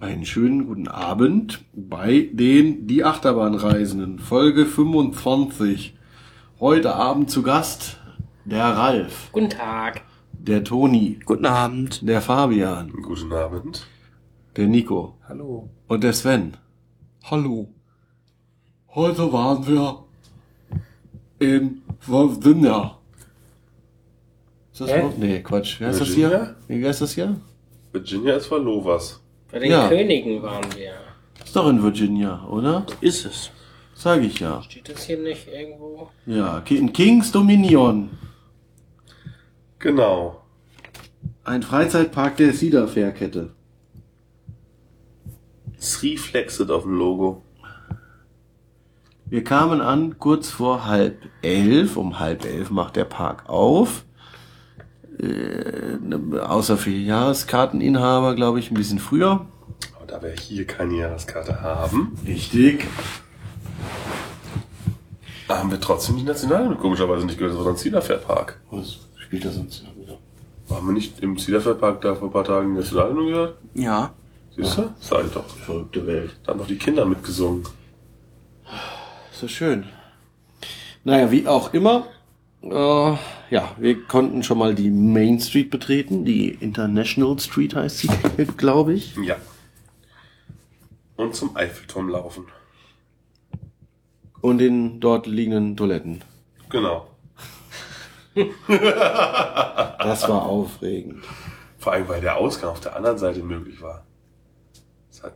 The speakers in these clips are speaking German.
Einen schönen guten Abend bei den Die Achterbahnreisenden, Folge 25. Heute Abend zu Gast der Ralf, Guten Tag. der Toni, Guten Abend. der Fabian, Guten Abend. der Nico Hallo. und der Sven. Hallo. Heute waren wir in Virginia. Ist das Hä? Nee, Quatsch. Wie heißt das Virginia? hier? Wie heißt das hier? Virginia ist vor Lovas. Bei den Ja. Königen waren wir. Ist doch in Virginia, oder? Ist es. Sag ich ja. Steht das hier nicht irgendwo? Ja, in Kings Dominion. Genau. Ein Freizeitpark der Cedar Fairkette. Es reflexet auf dem Logo. Wir kamen an kurz vor halb elf. Um halb elf macht der Park auf. Äh, außer für Jahreskarteninhaber, glaube ich, ein bisschen früher. Aber da wir hier keine Jahreskarte haben, Richtig. haben wir trotzdem die Nationalhymne komischerweise nicht gehört. Das war dann Cedar Park. Was spielt das sonst wieder? Haben wir nicht im Cedar Park da vor ein paar Tagen die Nationalhymne gehört? Ja. Siehst du? Ich doch. Verrückte Welt. Da haben doch die Kinder mitgesungen. So schön. Naja, wie auch immer. Äh, ja, wir konnten schon mal die Main Street betreten. Die International Street heißt sie, glaube ich. Ja. Und zum Eiffelturm laufen. Und den dort liegenden Toiletten. Genau. Das war aufregend. Vor allem, weil der Ausgang auf der anderen Seite möglich war. Das hat,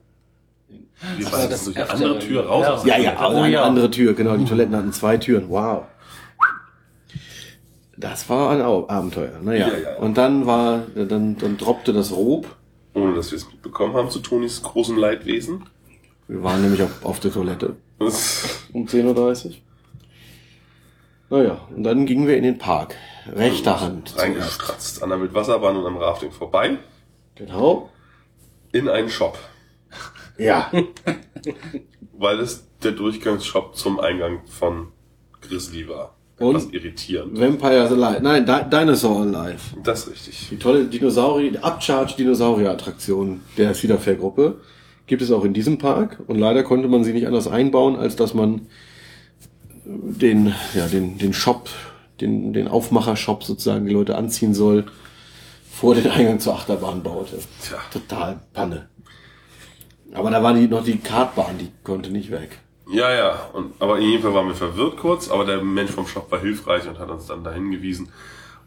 wir war waren durch eine andere Tür raus. Ja. aus der Ja, ja, aber eine andere Tür, genau. Die Toiletten hatten zwei Türen. Wow. Das war ein Au- Abenteuer. Naja. Ja, ja. Und dann war, dann, dann droppte das Rob. Ohne dass wir es mitbekommen haben, zu Tonis großem Leidwesen. Wir waren nämlich auf, auf der Toilette Das, um 10.30 Uhr. Naja, und dann gingen wir in den Park. Rechter Hand. zuerst. reingestratzt an der Wildwasserbahn und am Rafting vorbei. Genau. In einen Shop. Ja. Weil es der Durchgangsshop zum Eingang von Grizzly war. Und? Irritierend. Vampires Alive. Nein, Di Dinosaur Alive. Das ist richtig. Die tolle Dinosaurier, Upcharge Dinosaurier Attraktion der Cedar Fair Gruppe gibt es auch in diesem Park und leider konnte man sie nicht anders einbauen, als dass man den, ja, den, den Shop, den, den Aufmacher-Shop sozusagen die Leute anziehen soll, vor den Eingang zur Achterbahn baute. Tja. Total Panne. Aber da war die, noch die Kartbahn, die konnte nicht weg. Ja, ja. Und, aber in jedem Fall waren wir verwirrt kurz, aber der Mensch vom Shop war hilfreich und hat uns dann dahin gewiesen.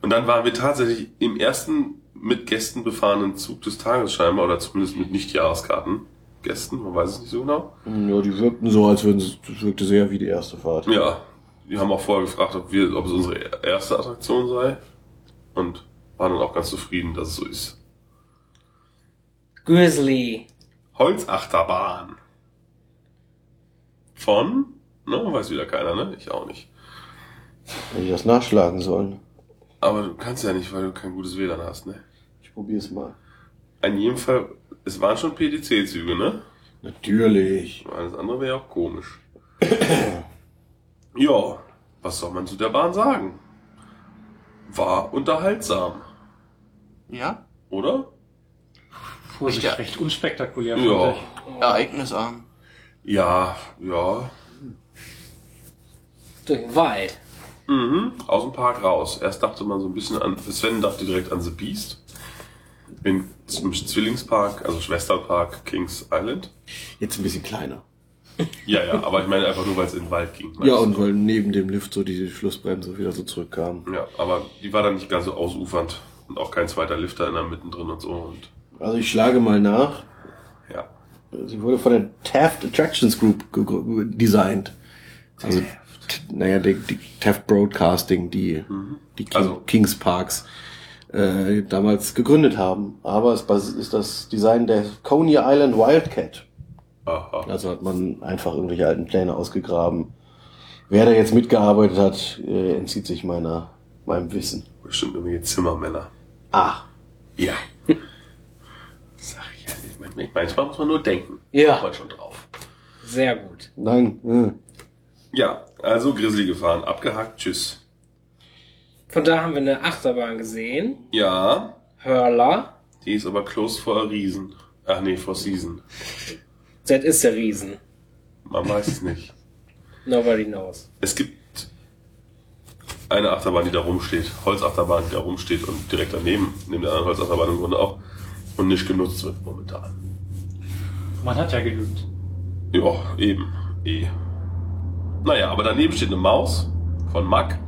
Und dann waren wir tatsächlich im ersten mit Gästen befahrenen Zug des Tages scheinbar, oder zumindest mit Nicht-Jahreskarten. Gästen, man weiß es nicht so genau. Ja, die wirkten so, als würden sie, das wirkte sehr wie die erste Fahrt. Ja, die haben auch vorher gefragt, ob, wir, ob es unsere erste Attraktion sei. Und waren dann auch ganz zufrieden, dass es so ist. Grizzly. Holzachterbahn. Von? Ne, weiß wieder keiner, ne? Ich auch nicht. Wenn ich das nachschlagen sollen. Aber du kannst ja nicht, weil du kein gutes WLAN hast, ne? Ich probier's mal. In jedem Fall, es waren schon PDC-Züge, ne? Natürlich. Alles andere wäre ja auch komisch. ja, was soll man zu der Bahn sagen? War unterhaltsam, Ja? oder? Vorsicht, recht unspektakulär. Ja. Ereignisarm. Ja, ja. Durch den Wald. Mhm, aus dem Park raus. Erst dachte man so ein bisschen an, Sven dachte direkt an The Beast. In, Im Zwillingspark, also Schwesterpark Kings Island. Jetzt ein bisschen kleiner. Ja, ja, aber ich meine einfach nur, weil es in den Wald ging. Ja, und weil neben dem Lift so die Schlussbremse wieder so zurückkam. Ja, aber die war dann nicht ganz so ausufernd. Und auch kein zweiter Lifter in der mittendrin und so. Und Also ich schlage mal nach. Sie wurde von der Taft Attractions Group designt. Also, naja, die, die Taft Broadcasting, die, die King, Also- Kings Parks äh, damals gegründet haben. Aber es ist das Design der Coney Island Wildcat. Aha. Also hat man einfach irgendwelche alten Pläne ausgegraben. Wer da jetzt mitgearbeitet hat, äh, entzieht sich meiner, meinem Wissen. Bestimmt irgendwelche Zimmermänner. Ah, Ja. Nicht. Man- Manchmal muss man nur denken. Ja. Kommt man schon drauf. Sehr gut. nein. Äh. Ja, also Grizzly gefahren. Abgehakt. Tschüss. Von da haben wir eine Achterbahn gesehen. Ja, Hurler. die ist aber closed for a reason. Ach nee, Four Season. Das ist der Riesen. Man weiß es nicht. Nobody knows. Es gibt eine Achterbahn, die da rumsteht. Holzachterbahn, die da rumsteht und direkt daneben, neben der anderen Holzachterbahn im Grunde auch. Und nicht genutzt wird momentan. Man hat ja genügt. Ja, eben. Eh. Naja, aber daneben steht eine Maus von Mack.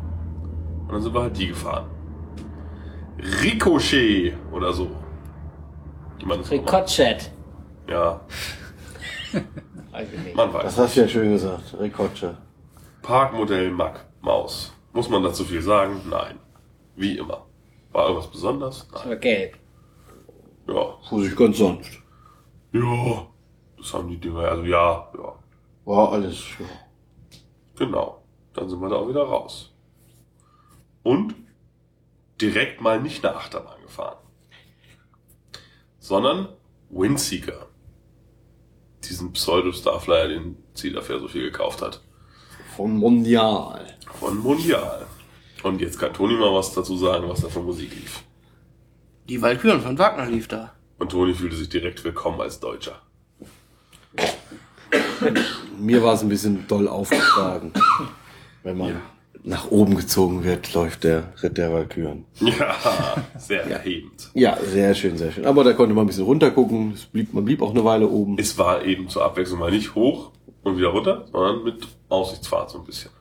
Und dann sind wir halt die gefahren. Ricochet oder so. Das. Ricochet. Ja, Weiß ich man Das weiß. hast du ja schön gesagt. Rikotsche. Parkmodell Mack Maus. Muss man dazu viel sagen? Nein. Wie immer. War irgendwas besonders? Nein. Aber gelb. Ja. Fuhr sich ganz sanft. Ja. Das haben die Dinger. Also ja, ja. War alles. Ja. Genau. Dann sind wir da auch wieder raus. Und direkt mal nicht eine Achterbahn gefahren. Sondern Windseeker. Diesen Pseudo-Starflyer, den Zielaffair so viel gekauft hat. Von Mondial. Von Mundial. Und jetzt kann Toni mal was dazu sagen, was da für Musik lief. Die Walküren von Wagner lief da. Und Toni fühlte sich direkt willkommen als Deutscher. Mir war es ein bisschen doll aufgetragen. Wenn man nach oben gezogen wird, läuft der Ritt der Walküren. Ja, sehr erhebend. Ja, sehr schön, sehr schön. Aber da konnte man ein bisschen runtergucken. Es blieb, man blieb auch eine Weile oben. Es war eben zur Abwechslung mal nicht hoch und wieder runter, sondern mit Aussichtsfahrt so ein bisschen.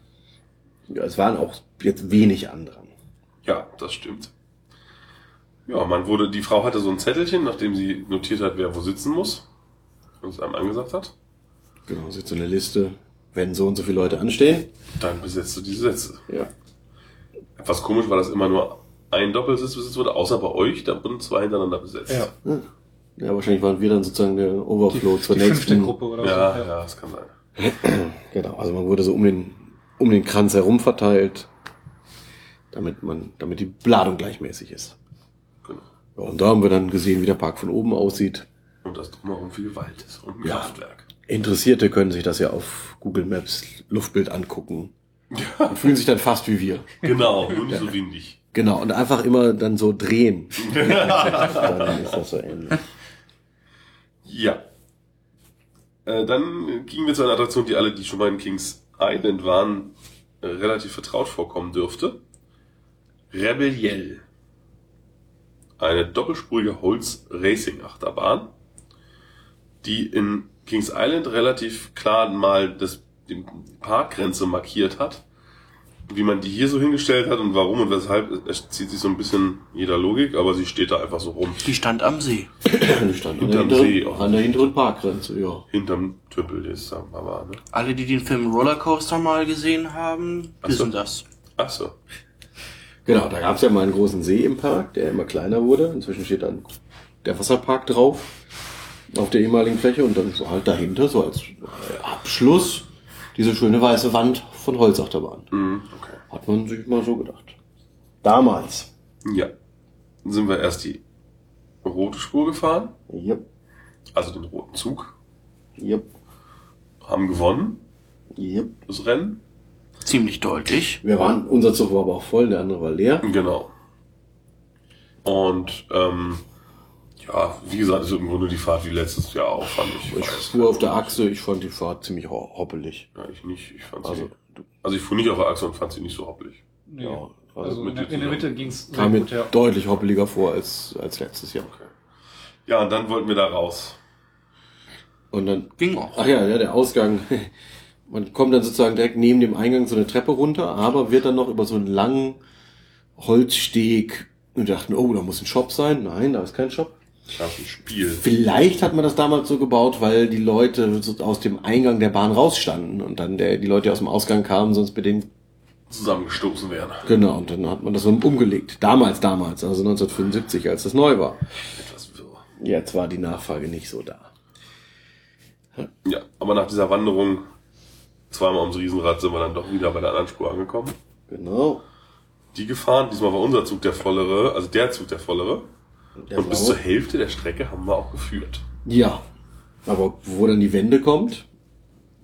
Ja, es waren auch jetzt wenig andere. Ja, das stimmt. Ja, man wurde, die Frau hatte so ein Zettelchen, nachdem sie notiert hat, wer wo sitzen muss. Und es einem angesagt hat. Genau, es ist so eine Liste, wenn so und so viele Leute anstehen. Dann besetzt du diese Sätze. Ja. Etwas komisch war, dass immer nur ein Doppelsitz besetzt wurde, außer bei euch, da wurden zwei hintereinander besetzt. Ja. Ja, wahrscheinlich waren wir dann sozusagen der Overflow zur Die fünfte nächsten. Gruppe oder Ja, so. ja, das kann sein. Genau, also man wurde so um den, um den Kranz herum verteilt, damit man, damit die Ladung gleichmäßig ist. Genau. Ja, und da haben wir dann gesehen, wie der Park von oben aussieht. Und dass drumherum viel Wald ist und ein Ja. Kraftwerk. Interessierte können sich das ja auf Google Maps Luftbild angucken. Und fühlen sich dann fast wie wir. Genau, nur nicht so windig. Genau, und einfach immer dann so drehen. dann ist das so ähnlich. Ja. Äh, dann gingen wir zu einer Attraktion, die alle, die schon mal in Kings Island waren, äh, relativ vertraut vorkommen dürfte. Rebelliel. Eine doppelspurige Holz-Racing-Achterbahn, die in Kings Island relativ klar mal das, die Parkgrenze markiert hat. Wie man die hier so hingestellt hat und warum und weshalb, es zieht sich so ein bisschen jeder Logik, aber sie steht da einfach so rum. Die stand am See. Die stand an der, Hinterm See auch. an der hinteren Parkgrenze, ja. Hinterm Tümpel, ist da mal war, ne? Alle, die den Film Rollercoaster mal gesehen haben, Ach so. wissen das. Ach so. Genau, da gab es ja mal einen großen See im Park, der immer kleiner wurde. Inzwischen steht dann der Wasserpark drauf, auf der ehemaligen Fläche. Und dann so halt dahinter, so als Abschluss, diese schöne weiße Wand von Holzachterbahn. Mhm, okay. Hat man sich mal so gedacht. Damals. Ja. Dann sind wir erst die rote Spur gefahren, Yep, also den roten Zug, yep, haben gewonnen, yep. das Rennen. Ziemlich deutlich. Wir waren, unser Zug war aber auch voll, der andere war leer. Genau. Und ähm, ja, wie gesagt, ist im Grunde die Fahrt wie letztes Jahr auch, fand ich. Ich fuhr auf der Achse, ich fand die Fahrt ziemlich ho hoppelig. Ja, ich nicht. Ich fand Also, sie, also ich fuhr nicht auf der Achse und fand sie nicht so hoppelig. Nee. Ja, also mit in, der- in der Mitte ging's sehr kam mir gut, ja. deutlich hoppeliger vor als, als letztes Jahr. Okay. Ja, und dann wollten wir da raus. Und dann Ging auch. Ach ja, ja, der Ausgang. Man kommt dann sozusagen direkt neben dem Eingang so eine Treppe runter, aber wird dann noch über so einen langen Holzsteg und wir dachten, oh, da muss ein Shop sein. Nein, da ist kein Shop. Das ein Spiel. Vielleicht hat man das damals so gebaut, weil die Leute aus dem Eingang der Bahn rausstanden und dann der, die Leute, die aus dem Ausgang kamen, sonst mit denen, Zusammengestoßen werden. genau, und dann hat man das so umgelegt. Damals, damals, also 1975, als das neu war. Etwas wirr. Jetzt war die Nachfrage nicht so da. Ja, aber nach dieser Wanderung zweimal ums Riesenrad sind wir dann doch wieder bei der anderen Spur angekommen. Genau. Die gefahren, diesmal war unser Zug der vollere, also der Zug der vollere. Der und bis blaue- zur Hälfte der Strecke haben wir auch geführt. Ja. Aber wo dann die Wende kommt,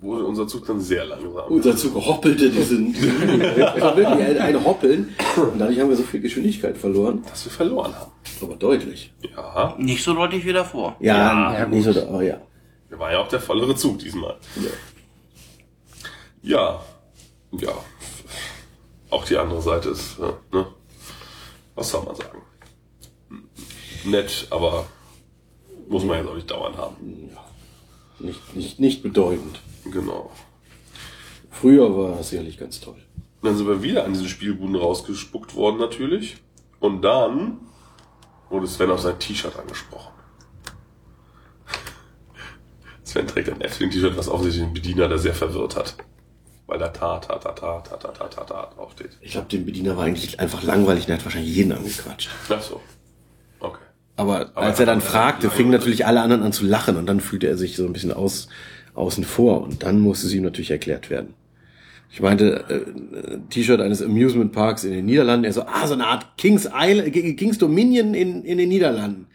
Wurde unser Zug dann sehr langsam. unser Zug hoppelte diesen, war wirklich ein, ein Hoppeln. Und dadurch haben wir so viel Geschwindigkeit verloren. dass wir verloren haben. Aber deutlich. Ja, Nicht so deutlich wie davor. Ja, Ja, nicht so, aber ja. war ja auch der vollere Zug diesmal. Ja, ja. Auch die andere Seite ist, äh, ne? Was soll man sagen? Nett, aber muss man jetzt auch nicht dauernd haben. Nicht, nicht, nicht bedeutend. Genau. Früher war es sicherlich ganz toll. Dann sind wir wieder an diesen Spielbuden rausgespuckt worden natürlich. Und dann wurde Sven auf sein T-Shirt angesprochen. Sven trägt ein Efteling-T-Shirt, was offensichtlich den Bediener da sehr verwirrt hat. Weil da ta ta ta ta ta ta ta ta ta draufsteht. Ich glaube, dem Bediener war eigentlich einfach langweilig, der hat wahrscheinlich jeden angequatscht. Ach so. Aber, Aber als er dann hat- fragte, fingen natürlich alle anderen an zu lachen und dann fühlte er sich so ein bisschen aus, außen vor und dann musste es ihm natürlich erklärt werden. Ich meinte, äh, T-Shirt eines Amusement Parks in den Niederlanden. Er so, ah, so eine Art Kings Island, Kings Dominion in, in den Niederlanden.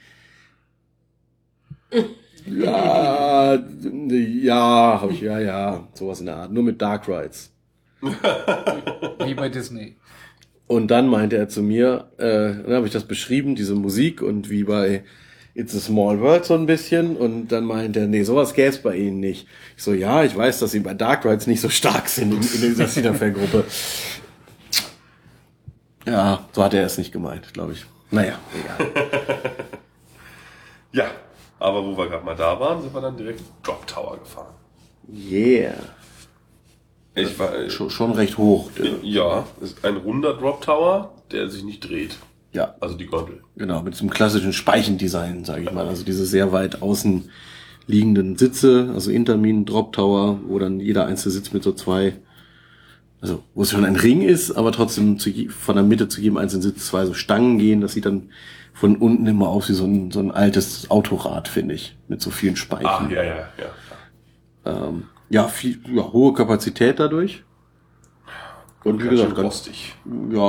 ja, ja, habe ich, ja, ja, sowas in der Art. Nur mit Dark Rides. Wie bei Disney. Und dann meinte er zu mir, äh, dann habe ich das beschrieben, diese Musik und wie bei It's a Small World so ein bisschen. Und dann meinte er, nee, sowas gäbe es bei Ihnen nicht. Ich so, ja, ich weiß, dass Sie bei Dark Rides nicht so stark sind in, in dieser Cedar-Fair-Gruppe. Ja, so hat er es nicht gemeint, glaube ich. Naja, egal. Ja, aber wo wir gerade mal da waren, sind wir dann direkt Drop Tower gefahren. Yeah. Ich war, äh, Schon, schon recht hoch. ja, ist ein runder Drop Tower, der sich nicht dreht. Ja, Also die Gondel. Genau, mit so einem klassischen Speichendesign, sage ich mal. Also diese sehr weit außen liegenden Sitze, also Intermin, Drop Tower, wo dann jeder einzelne Sitz mit so zwei, also wo es schon ein Ring ist, aber trotzdem zu, von der Mitte zu jedem einzelnen Sitz zwei so Stangen gehen. Das sieht dann von unten immer aus wie so ein, so ein altes Autorad, finde ich, mit so vielen Speichen. Ah, ja, ja, ja. Ähm, ja, viel, ja, hohe Kapazität dadurch. Und wie gesagt, ganz, rostig. ja,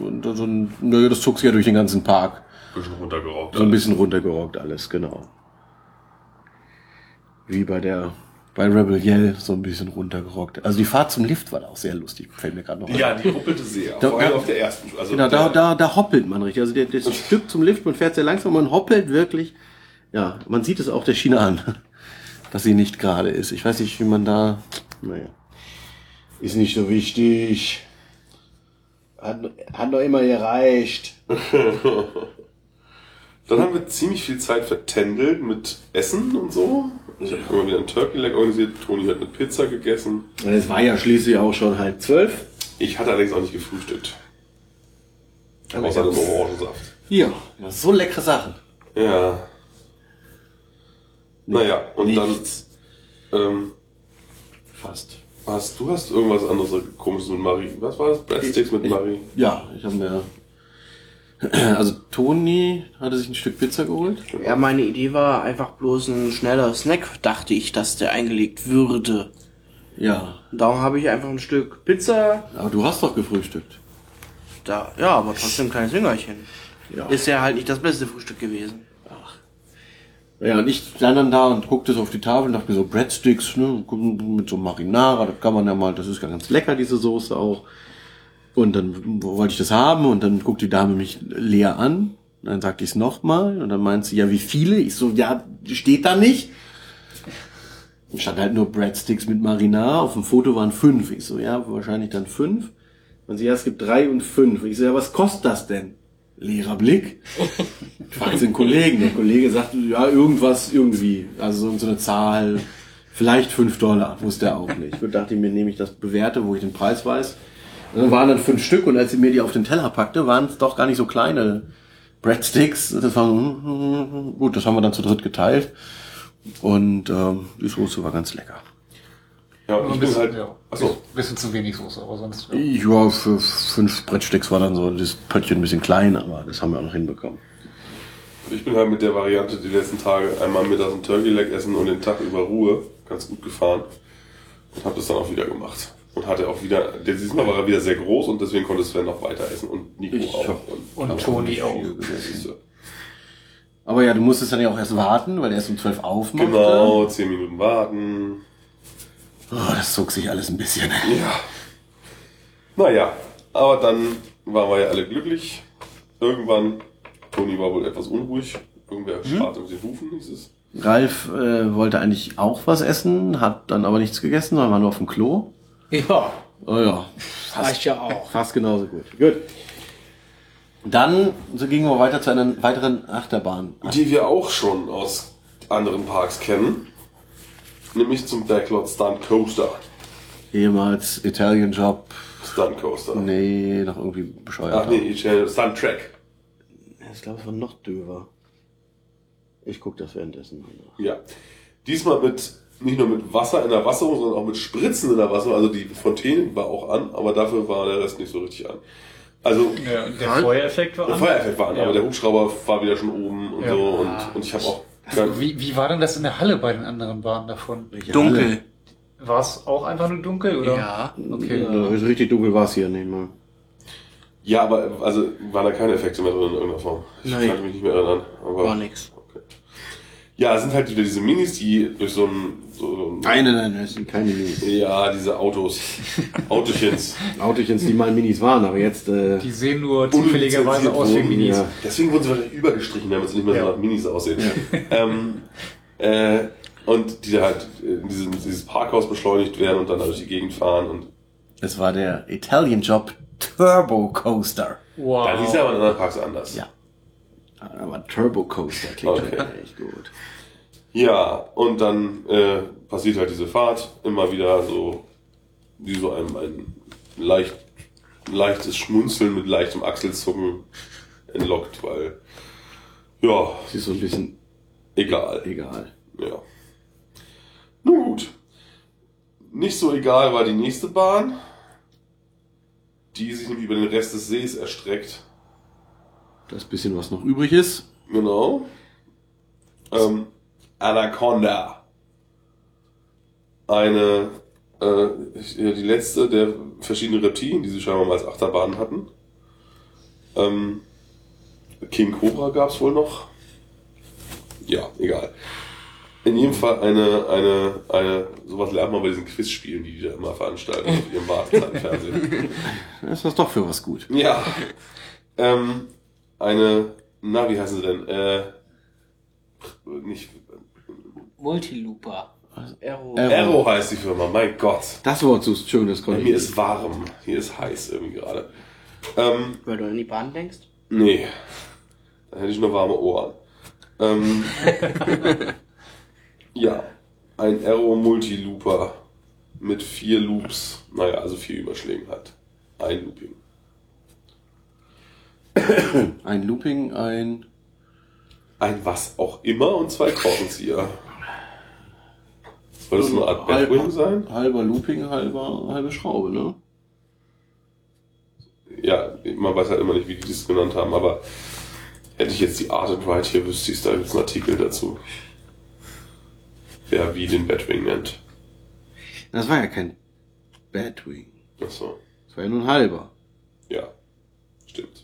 und so ein, naja, das zog sich ja durch den ganzen Park. Bisschen runtergeraubt. So ein bisschen runtergerockt alles, genau. Wie bei der, bei Rebel Yell so ein bisschen runtergerockt. Also die Fahrt zum Lift war da auch sehr lustig, fällt mir gerade noch Ja, ein. die huppelte sehr. Da- Vor allem auf der ersten. Also Genau, da, da, da hoppelt man richtig. Also das Stück zum Lift, man fährt sehr langsam, man hoppelt wirklich. Ja, man sieht es auch der Schiene an, dass sie nicht gerade ist. Ich weiß nicht, wie man da, naja. Ist nicht so wichtig. Hat, hat noch immer gereicht. Dann haben wir ziemlich viel Zeit vertändelt mit Essen und so. Ich habe immer wieder ein Turkey Leg organisiert. Toni hat eine Pizza gegessen. Es war ja schließlich auch schon halb zwölf. Ich hatte allerdings auch nicht gefrühstückt. Aber Außer dem Orangensaft. Hier, ja, so leckere Sachen. Ja. Naja, und Nichts. dann ähm, Fast. hast du hast irgendwas anderes komisches mit Marie. Was war das? Breadsticks mit Ich- Marie. Ja, ich habe mir. Also Toni hatte sich ein Stück Pizza geholt. Ja, meine Idee war einfach bloß ein schneller Snack, dachte ich, dass der eingelegt würde. Ja. Darum habe ich einfach ein Stück Pizza. Aber du hast doch gefrühstückt. Da, ja, aber trotzdem ein kleines Hüngerchen. Ja. Ist ja halt nicht das beste Frühstück gewesen. Ja, und ich stand dann da und guckte so auf die Tafel und dachte mir so Breadsticks, ne, mit so Marinara, das kann man ja mal, das ist ja ganz lecker, diese Soße auch. Und dann wollte ich das haben und dann guckt die Dame mich leer an. Dann sagte ich es nochmal und dann meint sie, ja, wie viele? Ich so, ja, steht da nicht. Und stand halt nur Breadsticks mit Marinara. Auf dem Foto waren fünf. Ich so, ja, wahrscheinlich dann fünf. Und sie, ja, es gibt drei und fünf. Ich so, ja, was kostet das denn? Leerer Blick. Ich fragte den Kollegen. Der Kollege sagte, ja, irgendwas, irgendwie. Also so, so eine Zahl. Vielleicht fünf Dollar. Wusste er auch nicht. Ich dachte mir, nehme ich das bewerte, wo ich den Preis weiß. Und dann waren dann fünf Stück und als sie mir die auf den Teller packte, waren es doch gar nicht so kleine Breadsticks. Das war gut, das haben wir dann zu dritt geteilt. Und ähm, die Soße war ganz lecker. Ja, Ein ich bin halt. ja, Achso. bisschen zu wenig Soße, aber sonst. Ja. Ja, für fünf Breadsticks war dann so das Pöttchen ein bisschen klein, aber das haben wir auch noch hinbekommen. Ich bin halt mit der Variante die letzten Tage einmal mittags ein Turkey Leg essen und den Tag über Ruhe ganz gut gefahren und habe das dann auch wieder gemacht und hatte auch wieder diesmal war er wieder sehr groß und deswegen konnte Sven noch weiter essen und Nico Ich auch und hab Toni auch. Aber ja, du musstest dann ja auch erst warten, weil er erst um zwölf aufmachte. Genau, zehn Minuten warten. Oh, das zog sich alles ein bisschen. Ja. Naja, aber dann waren wir ja alle glücklich. Irgendwann Toni war wohl etwas unruhig. Irgendwer Hm? spart mit den Hufen, hieß es. Ralf äh, wollte eigentlich auch was essen, hat dann aber nichts gegessen, sondern war nur auf dem Klo. Ja, Oh ja, reicht ja auch. fast genauso gut. Gut. Dann so gingen wir weiter zu einer weiteren Achterbahn. Die wir auch schon aus anderen Parks kennen. Nämlich zum Backlot Stunt Coaster. Ehemals Italian Job. Stunt Coaster. Nee, noch irgendwie bescheuert. Ach nee, ich, äh, Stunt Track. Ich glaube, es war noch döver. Ich guck das währenddessen. Ja. Diesmal mit, nicht nur mit Wasser in der Wasserung, sondern auch mit Spritzen in der Wasserung. Also die Fontäne war auch an, aber dafür war der Rest nicht so richtig an. Also, Ja, der Feuereffekt war der an. Feuereffekt war an, Ja. aber der Hubschrauber war wieder schon oben und Ja. so. Und, und ich habe auch. Wie, wie war denn das in der Halle bei den anderen Bahnen davon? Dunkel. War es auch einfach nur dunkel, oder? Ja. Okay. Ja, richtig dunkel war es hier nicht mal. Ja, aber also waren da keine Effekte mehr drin in irgendeiner Form. Ich Nein. kann mich nicht mehr erinnern. Aber, War nix. Ja, es sind halt wieder diese Minis, die durch so ein, so, so ein Nein, nein, nein, das sind keine Minis. Ja, diese Autos. Autochens. Autochens, die mal Minis waren, aber jetzt, äh, Die sehen nur zufälligerweise aus wie Minis. ja. Deswegen wurden sie wahrscheinlich übergestrichen, damit sie nicht mehr so Ja. nach Minis aussehen. Ähm, äh, und die da halt in diesem, dieses Parkhaus beschleunigt werden und dann durch die Gegend fahren. Und es war der Italian Job Turbo Coaster. Wow. da hieß er aber in anderen Parks anders. Ja. Aber Turbo Coaster klingt Okay. schon echt gut. Ja, und dann äh, passiert halt diese Fahrt immer wieder so, wie so ein, ein leicht, leichtes Schmunzeln mit leichtem Achselzucken entlockt, weil, ja, Es ist so ein bisschen egal. egal. Ja. Nun gut. Nicht so egal war die nächste Bahn, die sich nämlich über den Rest des Sees erstreckt. Das bisschen, was noch übrig ist. Genau. Ähm, Anaconda. Eine, äh, die letzte der verschiedenen Reptilien, die sie scheinbar mal als Achterbahn hatten. Ähm, King Cobra gab's wohl noch. Ja, egal. In jedem Fall eine, eine, eine, sowas lernt man bei diesen Quizspielen, die die da immer veranstalten auf ihrem Wartezeitfernsehen. Das ist das doch für was gut. Ja. Ähm, eine, na, wie heißen sie denn? Äh, nicht, Multilooper. Aero. Aero heißt die Firma, mein Gott. Das Wort so schön, das konnte Hier ist warm, hier ist heiß irgendwie gerade. Ähm, Weil du an die Bahn denkst? nee, da hätte ich nur warme Ohren. Ähm, ja, ein Aero Multilooper mit vier Loops, naja, also vier Überschlägen hat. Ein Looping. Ein Looping, ein. Ein was auch immer und zwei Korkenzieher. Soll das so eine Art Batwing sein? Halber Looping, halber, halbe Schraube, ne? Ja, man weiß halt immer nicht, wie die das genannt haben, aber hätte ich jetzt die Art and Ride hier, wüsste ich, da gibt es einen Artikel dazu. Wer wie den Batwing nennt. Das war ja kein Batwing. Achso, Das war ja nur ein halber. ja, stimmt.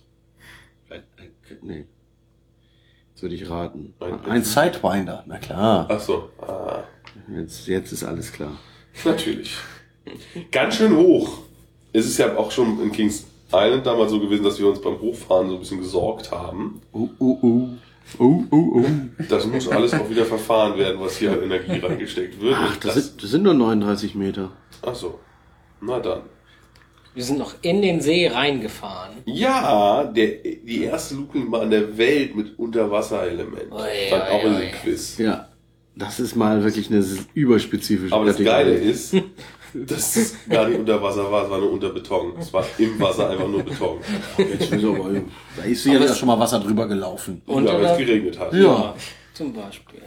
Nee. Jetzt würde ich raten. Ein- Ein Sidewinder, na klar. Achso, ah, Jetzt, jetzt ist alles klar. natürlich. Ganz schön hoch. Es ist ja auch schon in Kings Island damals so gewesen, dass wir uns beim Hochfahren so ein bisschen gesorgt haben. Uh, uh, uh. Uh, uh, uh. Das muss alles auch wieder verfahren werden, was hier an Energie reingesteckt wird. Ach, Und das sind, das sind nur 39 Meter. Ach so. Na dann. Wir sind noch in den See reingefahren. Ja, der, die erste Loopingbahn der Welt mit Unterwasserelement. Ui, Stand ui, auch in ui. dem Quiz. Ja. Das ist mal wirklich eine überspezifische Aber das Kategorie. Geile ist, dass es gar nicht unter Wasser war, es war nur unter Beton. Es war im Wasser einfach nur Beton. Jetzt aber, da ist auch schon mal Wasser drüber gelaufen. Und ja, wenn es geregnet hat. Ja. Zum Beispiel.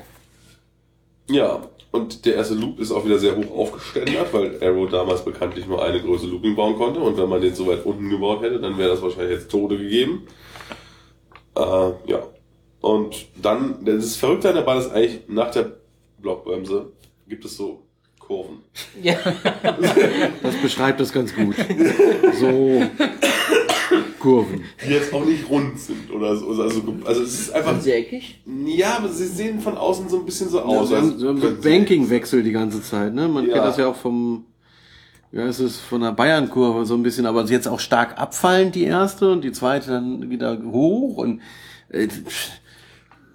Ja, und der erste Loop ist auch wieder sehr hoch aufgeständert, weil Arrow damals bekanntlich nur eine große Looping bauen konnte. Und wenn man den so weit unten gebaut hätte, dann wäre das wahrscheinlich jetzt Tode gegeben. Äh, ja. Und dann, das ist verrückt an der Bahn ist eigentlich nach der Blockbremse gibt es so Kurven. Ja. Das beschreibt das ganz gut. So Kurven. Die jetzt auch nicht rund sind oder so. Also, also es ist einfach. Sind sie eckig? Ja, aber sie sehen von außen so ein bisschen so Ja, aus. haben, haben so Banking-Wechsel die ganze Zeit, ne? Man Ja. kennt das ja auch vom, ja, es ist von der Bayern-Kurve so ein bisschen, aber jetzt auch stark abfallend die erste und die zweite dann wieder hoch und Äh,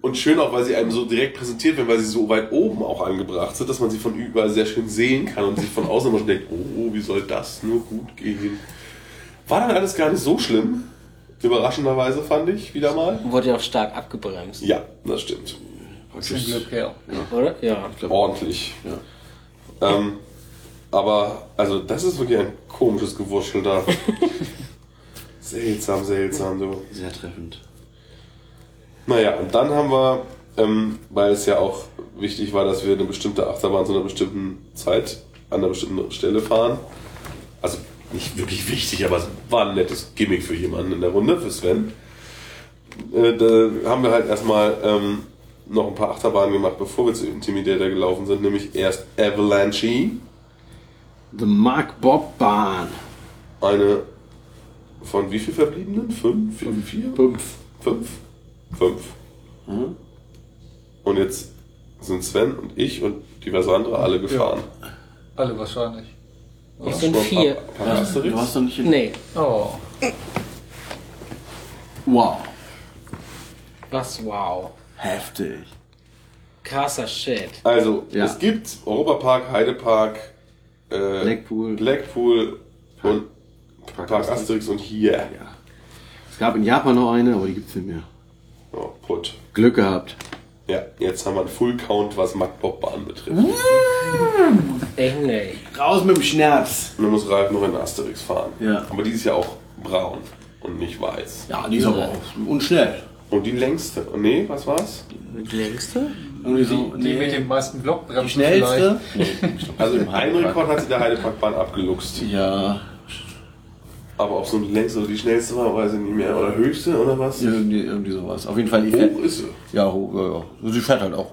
Und schön auch, weil sie einem so direkt präsentiert werden, weil sie so weit oben auch angebracht sind, dass man sie von überall sehr schön sehen kann und sich von außen immer schon denkt, oh, wie soll das nur gut gehen? War dann alles gar nicht so schlimm. Überraschenderweise fand ich wieder mal. Wurde ja auch stark abgebremst. Ja, das stimmt. Zum Glück, ja. Oder? Ja. Ordentlich. Ähm, aber, also, das ist wirklich ein komisches Gewurschel da. seltsam, seltsam, du. Sehr treffend. Naja, und dann haben wir, ähm, weil es ja auch wichtig war, dass wir eine bestimmte Achterbahn zu einer bestimmten Zeit an einer bestimmten Stelle fahren. Also nicht wirklich wichtig, aber es war ein nettes Gimmick für jemanden in der Runde, für Sven. Äh, da haben wir halt erstmal ähm, noch ein paar Achterbahnen gemacht, bevor wir zu Intimidator gelaufen sind, nämlich erst Avalanche, The Mark Bob Bahn. eine von wie viel Verbliebenen? Fünf? Vier? Vier? Fünf. Fünf? Fünf. Und jetzt sind Sven und ich und diverse andere alle gefahren. Alle wahrscheinlich. Es sind vier. Du hast doch nicht in... Nee. Oh. Wow. Was wow. Heftig. Krasser Shit. Also, Ja. es gibt Europapark, Heidepark, äh, Blackpool. Blackpool und Park Park Asterix und hier. Ja. Es gab in Japan noch eine, aber die gibt's nicht mehr. Oh, put. Glück gehabt. Ja, jetzt haben wir einen Full Count, was Magbobbahn betrifft. Echt nee. Raus mit dem Schnaps. Und dann muss Ralf noch in Asterix fahren. Ja. Aber die ist ja auch braun und nicht weiß. Ja, die ist aber auch unschnell. Und die längste. Oh, nee, was war's? Die längste? Irgendwie so, Die mit den meisten Blockbremsen die schnellste. Also im Heimrekord hat sie der Heideparkbahn abgeluchst. Ja, Aber ob so die längste oder die schnellste war, weiß ich nicht mehr. Oder höchste oder was? irgendwie, irgendwie sowas. Auf jeden Fall die fährt. Hoch ist sie. Ja, hoch, ja, ja. Also die fährt halt auch.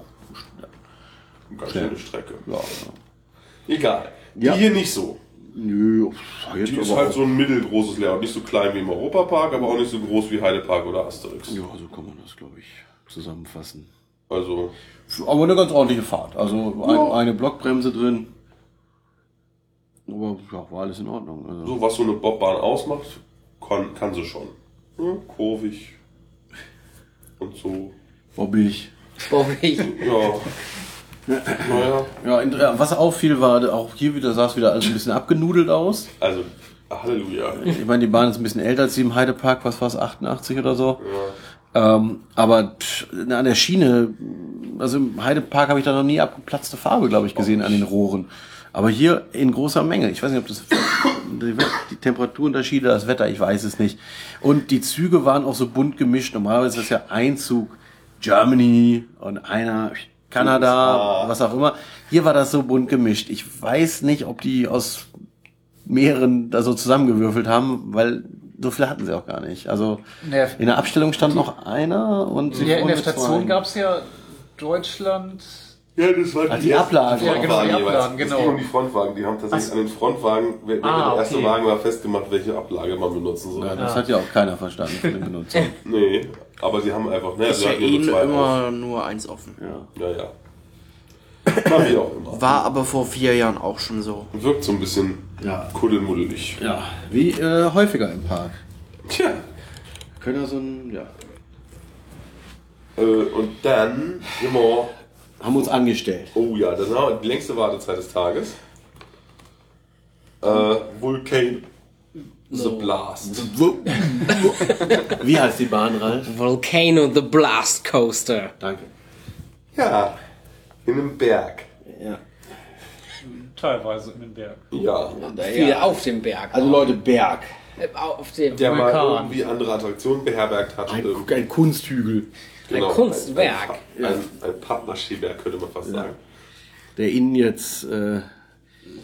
Ganz schöne Strecke. Ja, ja. Egal. Ja. Die hier nicht so. Nö, jetzt Die ist aber halt auch- so ein mittelgroßes Layout. Nicht so klein wie im Europapark, aber auch nicht so groß wie Heidepark oder Asterix. Ja, so kann man das, glaube ich, zusammenfassen. Also, Aber eine ganz ordentliche Fahrt. Also ein, eine Blockbremse drin. Aber ja, war alles in Ordnung. Also, so was so eine Bobbahn ausmacht, kann, kann sie schon. Ja, kurvig. Und so. bobbig. Bobbig. Ja. naja. Ja, ja, was auffiel, war auch hier wieder sah es wieder alles ein bisschen abgenudelt aus. Also, Halleluja. Ich meine, die Bahn ist ein bisschen älter als die im Heidepark, was war es, 88 oder so. Ähm, aber pff, an der Schiene, also im Heidepark habe ich da noch nie abgeplatzte Farbe, glaube ich, gesehen an den Rohren. Aber hier in großer Menge. Ich weiß nicht, ob das die, Temperaturunterschiede, das Wetter, ich weiß es nicht. Und die Züge waren auch so bunt gemischt. Normalerweise ist das ja ein Zug Germany und einer Kanada, was auch immer. Hier war das so bunt gemischt. Ich weiß nicht, ob die aus mehreren da so zusammengewürfelt haben, weil so viele hatten sie auch gar nicht. Also Naja, in der Abstellung stand noch einer und sie ja, in der Station gab es ja Deutschland. Ja, das war Ah, die Ablage. Ja, genau, die. Ablagen, Es genau. ging um die Frontwagen. Die haben tatsächlich an den Frontwagen, wenn Ah, der erste okay. Wagen war festgemacht, welche Ablage man benutzen soll. Ja, das hat ja auch keiner verstanden von den Benutzern. Nee, aber sie haben einfach, ne, Ist sie ja hatten eh nur zwei immer nur eins offen. Ja. auf. Ja, ja. War wie auch immer. War aber vor vier Jahren auch schon so. Wirkt so ein bisschen Ja. kuddelmuddelig. ja, wie äh, häufiger im Park. Tja. Können wir so ein, ja. Äh, und dann immer, Haben uns angestellt. oh ja, das war die längste Wartezeit des Tages. Äh, Vulcan The Blast. Wie heißt die Bahn, Ralf? Volcano the Blast Coaster. Danke. Ja, in einem Berg. Ja. Teilweise in den Berg. Ja. Viel auf dem Berg. Also Leute, Berg. Äh, auf dem Der mal Vulkan. irgendwie andere Attraktionen beherbergt hat. Ein, ein Kunsthügel, ein Kunstwerk. Ein, ein, ein, ein könnte man fast sagen. der innen jetzt äh,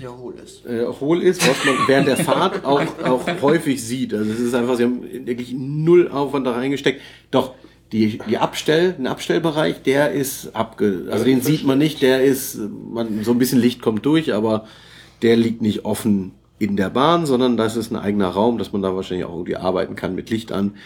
Ja, hol es. äh, hohl ist, was man während der Fahrt auch, auch häufig sieht. Also es ist einfach, sie haben wirklich null Aufwand da reingesteckt. Doch die, die Abstell, den Abstellbereich, der ist abge, also den sieht man nicht, der ist, man, so ein bisschen Licht kommt durch, aber der liegt nicht offen in der Bahn, sondern das ist ein eigener Raum, dass man da wahrscheinlich auch irgendwie arbeiten kann mit Licht an.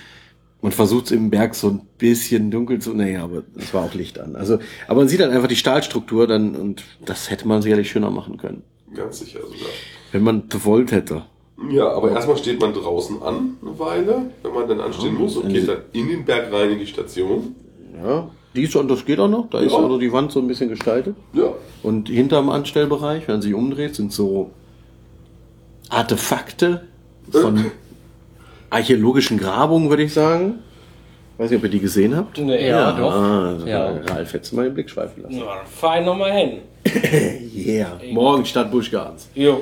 Man versucht es im Berg so ein bisschen dunkel zu, naja, aber es war auch Licht an. Also, aber man sieht dann einfach die Stahlstruktur dann und das hätte man sicherlich schöner machen können. Ganz sicher sogar. Wenn man gewollt hätte. Ja, aber erstmal steht man draußen an, eine Weile, wenn man dann anstehen muss und geht dann in den Berg rein in die Station. Ja, die ist schon, das geht auch noch. Da ist Ja. auch noch die Wand so ein bisschen gestaltet. Ja. Und hinterm Anstellbereich, wenn man sich umdreht, sind so Artefakte von archäologischen Grabungen, würde ich sagen. Weiß nicht, ob ihr die gesehen habt. Nee, ja, doch. Ah, Ja. Ralf, hättest du mal den Blick schweifen lassen. Na, fahr ich nochmal hin. Yeah. Morgen statt Busch Gardens. Jo.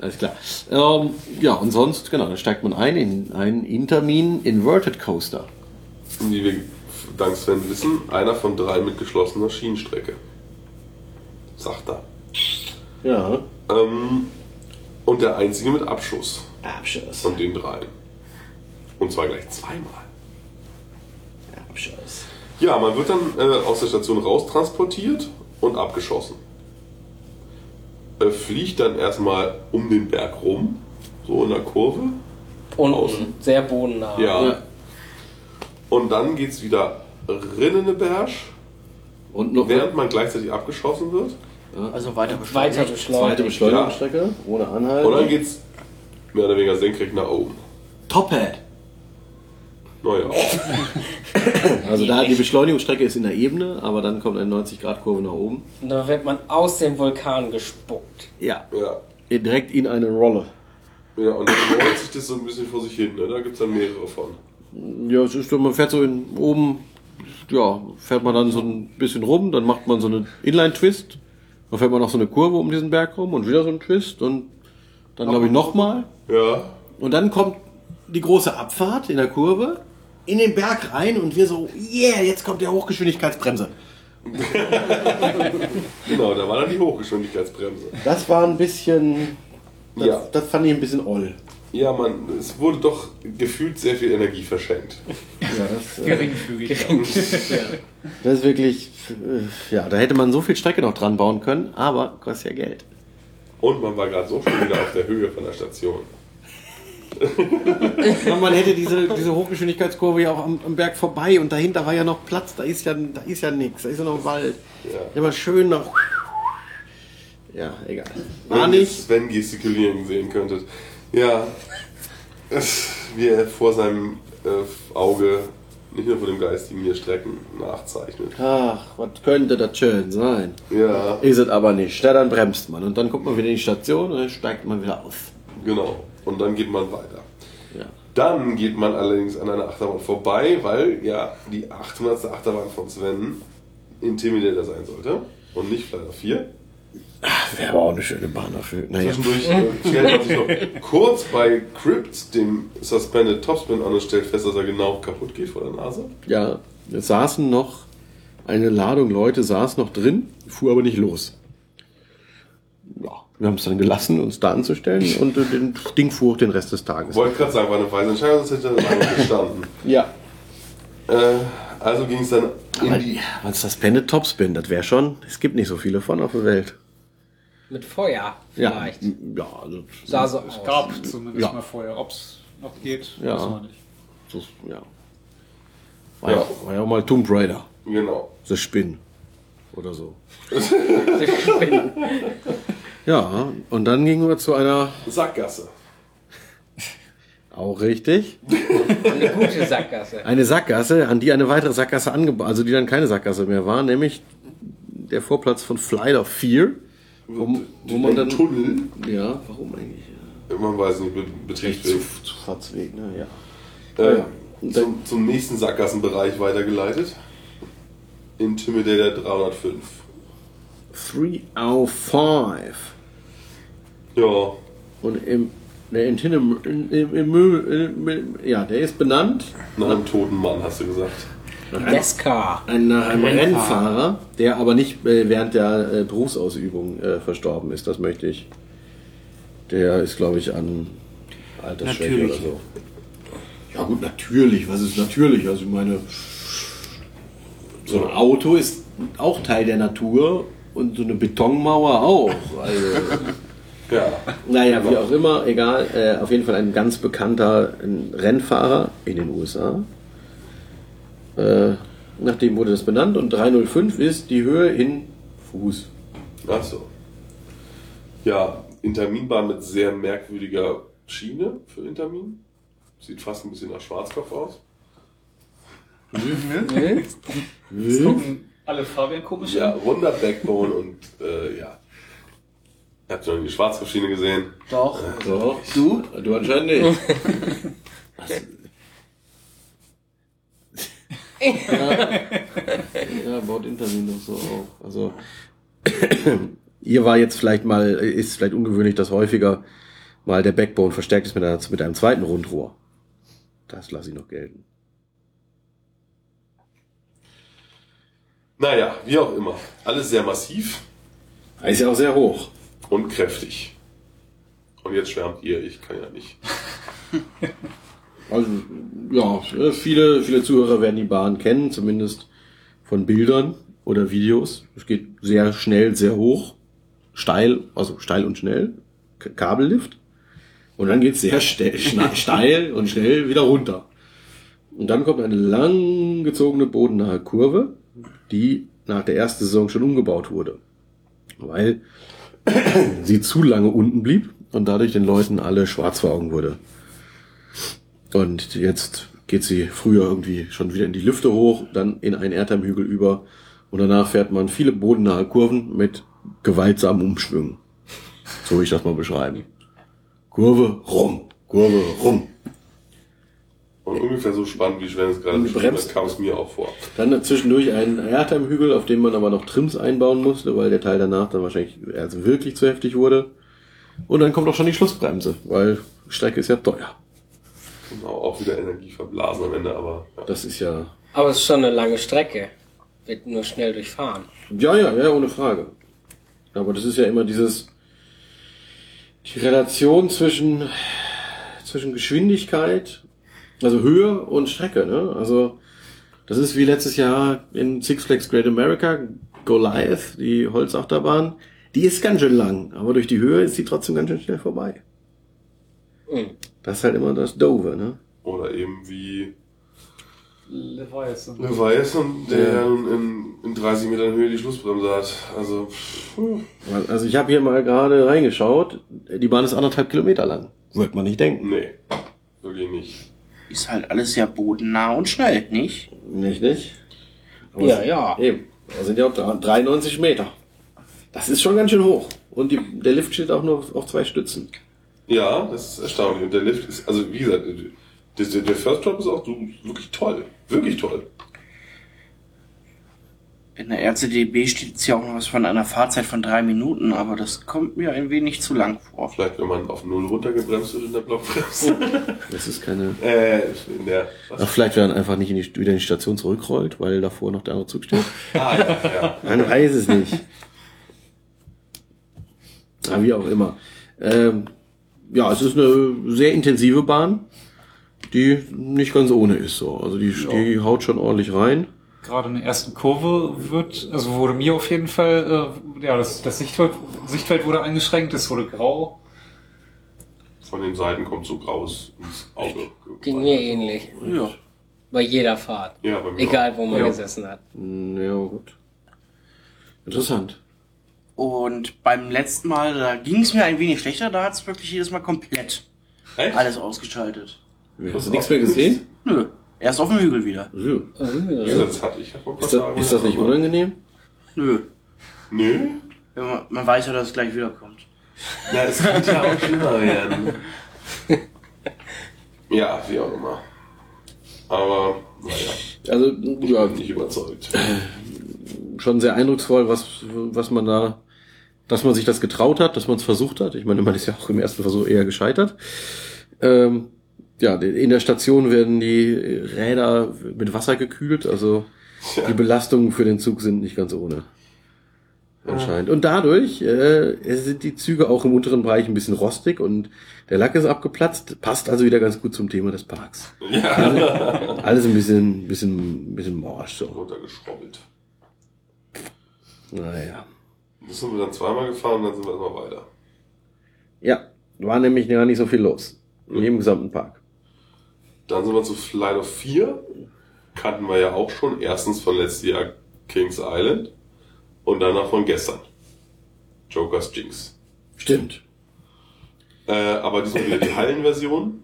Alles klar. Ähm, ja, und sonst, genau, dann steigt man ein in einen Intermin Inverted Coaster. Wie wir dank Sven wissen, einer von drei mit geschlossener Schienenstrecke. Sagt er. Ja. Ähm, und der einzige mit Abschuss Abschuss. von den dreien. Und zwar gleich zweimal. Abschuss. Ja, man wird dann äh, aus der Station raustransportiert und abgeschossen. Äh, fliegt dann erstmal um den Berg rum, so in der Kurve. Unten. Außen. Sehr bodennah. Ja. Ja. Und dann geht's wieder rinnen in den Berg, Und noch während man gleichzeitig abgeschossen wird. Also weiter Weiter beschleunigt. zweite. Beschleunigungsstrecke, ohne Anhalten. Und dann geht's mehr oder weniger senkrecht nach oben. Top-Hat. Naja, Also da die Beschleunigungsstrecke ist in der Ebene, aber dann kommt eine 90-Grad-Kurve nach oben. Und da wird man aus dem Vulkan gespuckt. Ja. ja. Direkt in eine Rolle. Ja, und dann rollt sich das so ein bisschen vor sich hin. Ne? Da gibt's dann mehrere von. Ja, es ist so, man fährt so in, oben, ja, fährt man dann so ein bisschen rum, dann macht man so einen Inline-Twist, dann fährt man noch so eine Kurve um diesen Berg rum und wieder so einen Twist und dann glaube ich nochmal. Ja, Und dann kommt die große Abfahrt in der Kurve in den Berg rein und wir so, yeah, jetzt kommt die Hochgeschwindigkeitsbremse. genau, da war dann die Hochgeschwindigkeitsbremse. Das war ein bisschen, das, Ja. das fand ich ein bisschen oll. Ja, man, es wurde doch gefühlt sehr viel Energie verschenkt. Ja, das, äh, Geringfügig. das ist wirklich, äh, ja, da hätte man so viel Strecke noch dran bauen können, aber kostet ja Geld. Und man war gerade so schon wieder auf der Höhe von der Station. Man hätte diese, diese Hochgeschwindigkeitskurve ja auch am, am Berg vorbei und dahinter war ja noch Platz, da ist ja, da ist ja nichts, da ist ja noch Wald. Ja. Mal schön noch. Ja, egal. War Wenn ihr. Sven gestikulieren sehen könntet. Ja, wie er vor seinem äh, Auge, nicht nur vor dem Geist, die mir Strecken nachzeichnet. Ach, was könnte das schön sein? Ja, Ist es aber nicht. Ja, dann bremst man und dann kommt man wieder in die Station und dann steigt man wieder auf. genau. Und dann geht man weiter. Ja. Dann geht man allerdings an einer Achterbahn vorbei, weil ja die 800. Achterbahn von Sven Intimidator sein sollte und nicht Flight 4. Wäre aber auch eine schöne Bahn dafür. Naja. Zwischendurch äh, stellt man sich noch kurz bei Crypt, dem Suspended Topspin, an und stellt fest, dass er genau kaputt geht vor der Nase. Ja, es saßen noch eine Ladung Leute saß noch drin, fuhr aber nicht los. Ja, wir haben es dann gelassen, uns da anzustellen und äh, den Ding fuhr auch den Rest des Tages. Wollte gerade sagen, war eine weise Entscheidung, sonst hätte er lange gestanden. Ja. Äh, also ging es dann in die. Was Suspended Topspin, das wäre schon, es gibt nicht so viele von auf der Welt. Mit Feuer Ja, vielleicht. ja, also, Sah so Es aus. gab zumindest Ja. mal vorher. Ob es noch geht, Ja. wissen wir nicht. so, ja. War ja. Ja. war ja auch mal Tomb Raider, Genau. The Spin oder so. Ja, und dann gingen wir zu einer, Sackgasse. auch richtig, Eine gute Sackgasse. eine Sackgasse, an die eine weitere Sackgasse angebaut, also die dann keine Sackgasse mehr war, nämlich der Vorplatz von Flight of Fear, wo, wo man dann, Tunnel. ja, warum eigentlich? Man weiß nicht, Be Betriebsweg. Zufahrtsweg, ne, ja. Äh, Ja. zum, zum nächsten Sackgassenbereich weitergeleitet. Intimidator 305. 305. Ja, Und im, der Intinem, im, im, im, im, ja, der ist benannt nach einem toten Mann, hast du gesagt. Nesca. ein, nach einem Rennfahrer. Rennfahrer, der aber nicht äh, während der äh, Berufsausübung äh, verstorben ist. Das möchte ich. Der ist, glaube ich, an Altersschwäche oder Natürlich. so. Ja gut, natürlich. Was ist natürlich? Also ich meine, so ein Auto ist auch Teil der Natur und so eine Betonmauer auch. Also, Ja. naja, wie auch immer, egal. Äh, auf jeden Fall ein ganz bekannter Rennfahrer in den USA. Äh, nach dem wurde das benannt und 305 ist die Höhe in Fuß. Ach so. Ja, Interminbahn mit sehr merkwürdiger Schiene für Intermin. Sieht fast ein bisschen nach Schwarzkopf aus. Jetzt gucken alle Fabian komisch Ja, an. runder Backbone und äh, ja. Habt ihr noch die Schwarzkopfschiene gesehen? Doch. So. Du? Du anscheinend nicht. ja, ja, baut Intermin doch so auf. Also, ihr war jetzt vielleicht mal, ist vielleicht ungewöhnlich, dass häufiger mal der Backbone verstärkt ist mit, einer, mit einem zweiten Rundrohr. Das lasse ich noch gelten. Naja, wie auch immer. Alles sehr massiv ist ja auch sehr hoch. und kräftig. Und jetzt schwärmt ihr, ich kann ja nicht. Also, ja, viele, viele Zuhörer werden die Bahn kennen, zumindest von Bildern oder Videos. Es geht sehr schnell, sehr hoch, steil, also steil und schnell, K- Kabellift. Und dann geht's sehr ste schna- steil und schnell wieder runter. Und dann kommt eine lang gezogene bodennahe Kurve, die nach der ersten Saison schon umgebaut wurde. Weil sie zu lange unten blieb und dadurch den Leuten alle schwarz vor Augen wurde. Und jetzt geht sie früher irgendwie schon wieder in die Lüfte hoch, dann in einen Erdheimhügel über und danach fährt man viele bodennahe Kurven mit gewaltsamen Umschwüngen. So will ich das mal beschreiben. Kurve rum, Kurve rum. Und ungefähr so spannend, wie Sven es gerade Und beschrieben bremst. hat, kam es mir auch vor. Dann zwischendurch ein Erdheimhügel, auf dem man aber noch Trims einbauen musste, weil der Teil danach dann wahrscheinlich also wirklich zu heftig wurde. Und dann kommt auch schon die Schlussbremse, weil Strecke ist ja teuer. Und auch, auch wieder Energie verblasen am Ende, aber ja. Das ist ja Aber es ist schon eine lange Strecke. Wird nur schnell durchfahren. Ja, ja, ja, ohne Frage. Aber das ist ja immer dieses, die Relation zwischen, zwischen Geschwindigkeit, also Höhe und Strecke, ne? Also, das ist wie letztes Jahr in Six Flags Great America, Goliath, die Holzachterbahn. Die ist ganz schön lang, aber durch die Höhe ist sie trotzdem ganz schön schnell vorbei. Mhm. Das ist halt immer das Dove, ne? Oder eben wie Leviathan. Leviathan, der ja. nun in, in 30 Metern Höhe die Schlussbremse hat. Also, pff, Also ich habe hier mal gerade reingeschaut, die Bahn ist anderthalb Kilometer lang. Wird man nicht denken. nee, wirklich nicht. Ist halt alles sehr bodennah und schnell, nicht? Nicht, nicht? Aber Ja, ja. Eben. Da sind ja auch 93 Meter. Das ist schon ganz schön hoch. Und die, der Lift steht auch nur auf, zwei Stützen. Ja, das ist erstaunlich. Und der Lift ist, also wie gesagt, der, der, First Drop ist auch wirklich toll. Wirklich toll. In der RCDB steht jetzt ja auch noch was von einer Fahrzeit von drei Minuten, aber das kommt mir ein wenig zu lang vor. Vielleicht, wenn man auf Null runtergebremst wird in der Blockbremse. Das ist keine. äh, in der, Ach, vielleicht, wenn man einfach nicht in die, wieder in die Station zurückrollt, weil davor noch der andere Zug steht. Ah, ja, ja. Man weiß es nicht. Ja, wie auch immer. Ähm, ja, es ist eine sehr intensive Bahn, die nicht ganz ohne ist. So. Also die, die haut schon ordentlich rein. Gerade in der ersten Kurve wird, also wurde mir auf jeden Fall, äh, ja, das, das Sichtfeld, Sichtfeld wurde eingeschränkt, es wurde grau. Von den Seiten kommt so graues ins Auge. Ging mir ähnlich. Ja. Bei jeder Fahrt. Ja, bei mir Egal, wo man Ja. gesessen hat. Hm, Ja, gut. Interessant. Und beim letzten Mal, da ging es mir ein wenig schlechter, da hat es wirklich jedes Mal komplett. Echt? alles ausgeschaltet. Hast du nichts mehr gesehen? Nö, erst auf dem Hügel wieder. Ja. Ja, das hatte ich ja Ist, das, ist das nicht unangenehm? Nö. Nö. Wenn man, man weiß ja, dass es gleich wiederkommt. Na, es könnte ja auch schlimmer werden. ja, wie auch immer. Aber, naja, Also, ja, nicht überzeugt. schon sehr eindrucksvoll, was, was man da, dass man sich das getraut hat, dass man es versucht hat. Ich meine, man ist ja auch im ersten Versuch eher gescheitert. Ähm, ja, in der Station werden die Räder mit Wasser gekühlt, also die Belastungen für den Zug sind nicht ganz ohne. Anscheinend. Und dadurch äh, sind die Züge auch im unteren Bereich ein bisschen rostig und der Lack ist abgeplatzt, passt also wieder ganz gut zum Thema des Parks. Ja, Alles ein bisschen, bisschen, bisschen morsch so. runtergeschrobbelt. Naja. Das sind wir dann zweimal gefahren und dann sind wir erstmal weiter. Ja, war nämlich gar nicht so viel los. In jedem gesamten Park. Dann sind wir zu Flight of 4. Kannten wir ja auch schon. Erstens von letztes Jahr Kings Island und danach von gestern. Jokers Jinx. Stimmt. Äh, aber diesmal wieder die Hallenversion.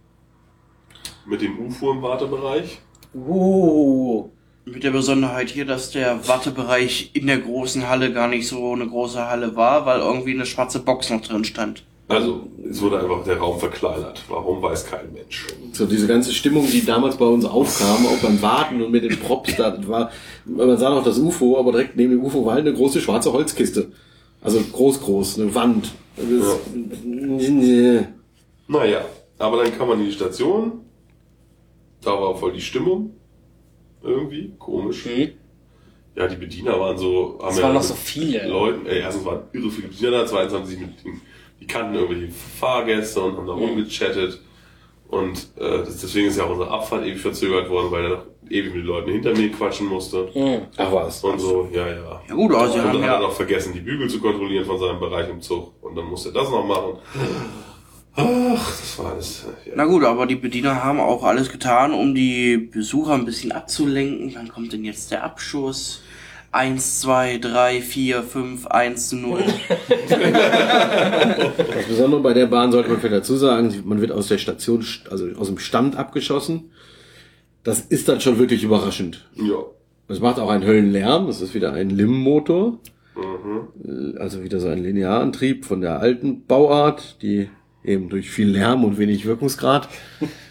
Mit dem UFO im Wartebereich. Uh, Mit der Besonderheit hier, dass der Wartebereich in der großen Halle gar nicht so eine große Halle war, weil irgendwie eine schwarze Box noch drin stand. Also, es wurde einfach der Raum verkleinert. Warum, weiß kein Mensch. So diese ganze Stimmung, die damals bei uns aufkam, auch beim Warten und mit den Props, da das war, man sah noch das UFO, aber direkt neben dem UFO war halt eine große schwarze Holzkiste. Also groß, groß, eine Wand. Nee. Naja, aber dann kam man in die Station. Da war voll die Stimmung. Irgendwie. Komisch. hm. Ja, die Bediener waren so. Haben es ja waren noch mit so viele. Leuten, ey, erstens waren irre viele Bediener da, zweitens haben sie sich mit den, die kannten irgendwelche Fahrgäste und haben da rumgechattet. Und äh, das, deswegen ist ja auch unsere Abfahrt ewig verzögert worden, weil er noch ewig mit den Leuten hinter mir quatschen musste. Hm. Ach was. Und so, ja, ja. Ja gut, sie und haben dann hat er ja, noch vergessen, die Bügel zu kontrollieren von seinem Bereich im Zug. Und dann musste er das noch machen. Ach, das war alles. äh, Ja. na gut, aber die Bediener haben auch alles getan, um die Besucher ein bisschen abzulenken. Wann kommt denn jetzt der Abschuss? Eins, zwei, drei, vier, fünf, eins zu null. Das Besondere bei der Bahn sollte man vielleicht dazu sagen, man wird aus der Station, also aus dem Stand abgeschossen. Das ist dann schon wirklich überraschend. ja. Das macht auch einen Höllenlärm. Das ist wieder ein Lim-Motor. Mhm. Also wieder so ein Linearantrieb von der alten Bauart, die eben durch viel Lärm und wenig Wirkungsgrad.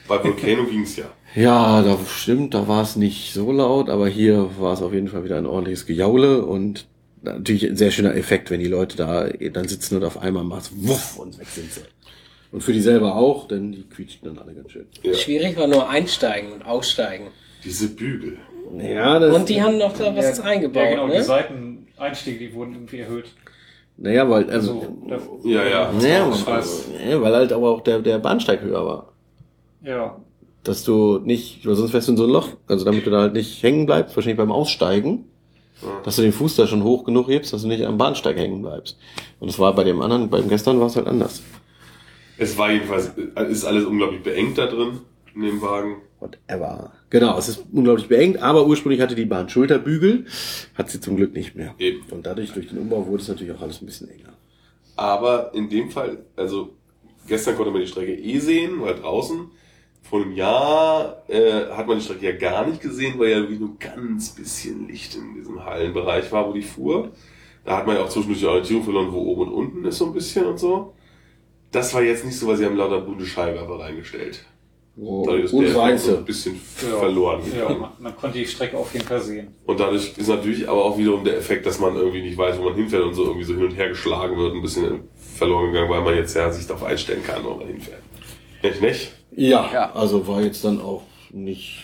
Bei Volcano ging's ja. Ja, da stimmt, da war es nicht so laut, aber hier war es auf jeden Fall wieder ein ordentliches Gejaule und natürlich ein sehr schöner Effekt, wenn die Leute da dann sitzen und auf einmal macht's wuff und weg sind sie. Und für die selber auch, denn die quietschten dann alle ganz schön. Ja. Schwierig war nur einsteigen und aussteigen. Diese Bügel. Ja, das, Und die haben noch da was eingebaut, ja, genau, die ne? Seiteneinstiege, die wurden irgendwie erhöht. naja, weil, also, So, das, Ja, ja. naja, ja, weil halt aber auch der, der Bahnsteig höher war. ja. Dass du nicht, weil sonst wärst du in so ein Loch, also damit du da halt nicht hängen bleibst, wahrscheinlich beim Aussteigen, dass du den Fuß da schon hoch genug hebst, dass du nicht am Bahnsteig hängen bleibst. Und das war bei dem anderen, beim gestern war es halt anders. Es war jedenfalls, es ist alles unglaublich beengt da drin, in dem Wagen. Whatever. Genau, es ist unglaublich beengt, aber ursprünglich hatte die Bahn Schulterbügel, hat sie zum Glück nicht mehr. Eben. Und dadurch, durch den Umbau, wurde es natürlich auch alles ein bisschen enger. Aber in dem Fall, also gestern konnte man die Strecke eh sehen, weil draußen. Vor einem Jahr äh, hat man die Strecke ja gar nicht gesehen, weil ja wirklich nur ganz bisschen Licht in diesem Hallenbereich war, wo die fuhr. Da hat man ja auch zwischendurch die Orientierung verloren, wo oben und unten ist so ein bisschen und so. Das war jetzt nicht so, weil sie haben lauter bunte Scheinwerfer reingestellt. Oh, Dadurch ist und der so ein bisschen Ja. verloren Ja, gegangen. man, man konnte die Strecke auf jeden Fall sehen. Und dadurch ist natürlich aber auch wiederum der Effekt, dass man irgendwie nicht weiß, wo man hinfährt und so irgendwie so hin und her geschlagen wird, ein bisschen verloren gegangen, weil man jetzt ja sich darauf einstellen kann, wo man hinfährt. Nicht, nicht? Ja, Ja. also war jetzt dann auch nicht.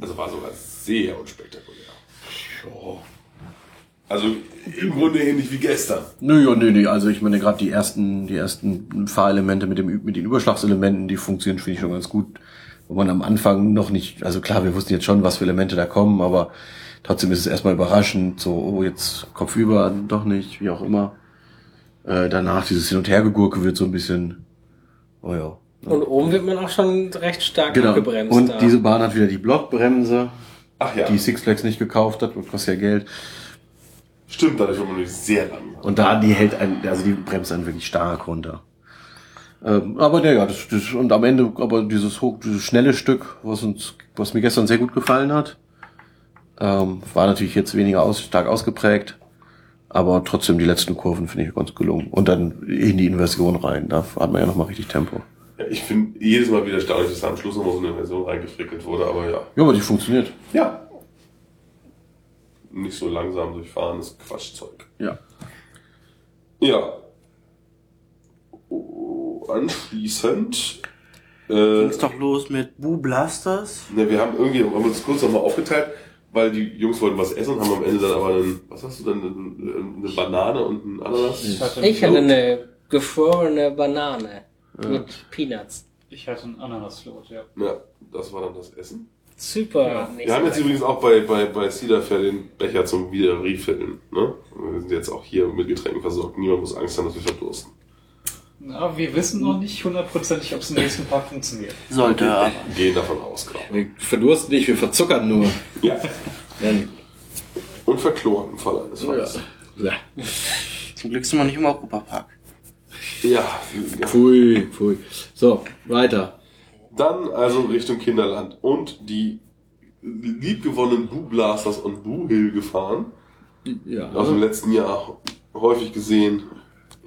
Also war sogar sehr unspektakulär. Also im Grunde ähnlich wie gestern. Nö, ja, nö, nö. Also ich meine, gerade die ersten, die ersten Fahrelemente mit dem mit den Überschlagselementen, die funktionieren, finde ich schon ganz gut. Wo man am Anfang noch nicht, also klar, wir wussten jetzt schon, was für Elemente da kommen, aber trotzdem ist es erstmal überraschend, so, oh, jetzt kopfüber, doch nicht, wie auch immer. Äh, danach dieses Hin- und Hergegurke wird so ein bisschen, oh ja. Und oben wird man auch schon recht stark Genau. abgebremst. Und da. diese Bahn hat wieder die Blockbremse, Ach ja, die Six Flags nicht gekauft hat, und kostet ja Geld. stimmt, dadurch war man nämlich sehr langsam. Und da, die hält einen, also die bremst einen wirklich stark runter. Ähm, aber ja, ja, das, das, und am Ende, aber dieses hoch, dieses schnelle Stück, was uns, was mir gestern sehr gut gefallen hat, ähm, war natürlich jetzt weniger aus, stark ausgeprägt, aber trotzdem die letzten Kurven finde ich ganz gelungen. Und dann in die Inversion rein, da hat man ja nochmal richtig Tempo. Ja, ich finde jedes Mal wieder erstaunlich, dass da am Schluss noch mal so eine Version reingefrickelt wurde, aber ja. Ja, aber die funktioniert. Ja. Nicht so langsam durchfahrenes Quatschzeug. Ja. Ja. Oh, anschließend. Äh, Ging's doch los mit Boo Blasters. ne, wir haben irgendwie, haben uns kurz nochmal aufgeteilt, weil die Jungs wollten was essen und haben am Ende dann aber einen, was hast du denn, eine, eine Banane und ein Ananas? Ich hatte, ich hatte eine gefrorene Banane mit Peanuts. ich hatte einen Ananasflot, ja. Ja, das war dann das Essen. Super. Ja. Wir haben so jetzt übrigens auch bei, bei, bei Cedar Fair den Becher zum Wiederrefillen. Ne? Wir sind jetzt auch hier mit Getränken versorgt. Niemand muss Angst haben, dass wir verdursten. Aber wir wissen noch nicht hundertprozentig, ob es im nächsten Park funktioniert. Sollte aber. Gehen davon aus, glaube Wir verdursten nicht, wir verzuckern nur. Ja. Und verkloren im Fall eines Falles. Ja. Zum Glück sind wir nicht im Europapark. Ja. Pfui, pfui. So, weiter. Dann also Richtung Kinderland und die liebgewonnenen Boo Blasters und Boo Hill gefahren. Ja. Aus dem letzten Jahr häufig gesehen.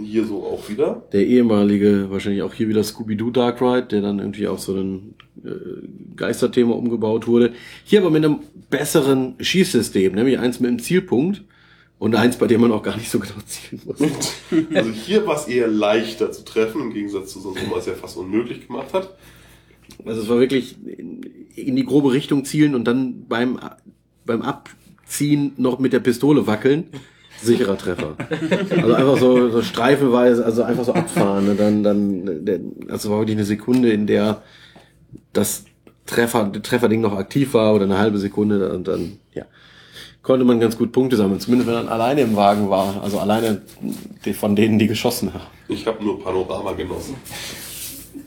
Hier so auch wieder. Der ehemalige, wahrscheinlich auch hier wieder Scooby-Doo Dark Ride, der dann irgendwie auf so ein äh, Geisterthema umgebaut wurde. Hier aber mit einem besseren Schießsystem, nämlich eins mit einem Zielpunkt und eins, bei dem man auch gar nicht so genau zielen muss. Also hier war es eher leichter zu treffen, im Gegensatz zu sonst, wo man es ja fast unmöglich gemacht hat. Also es war wirklich in, in die grobe Richtung zielen und dann beim, beim Abziehen noch mit der Pistole wackeln. Sicherer Treffer. Also einfach so, so streifenweise, also einfach so abfahren. Ne? Dann, dann, also war wirklich eine Sekunde, in der das Treffer, Trefferding noch aktiv war oder eine halbe Sekunde und dann, ja, konnte man ganz gut Punkte sammeln. Zumindest wenn man alleine im Wagen war. Also alleine von denen, die geschossen haben. Ich habe nur Panorama genossen.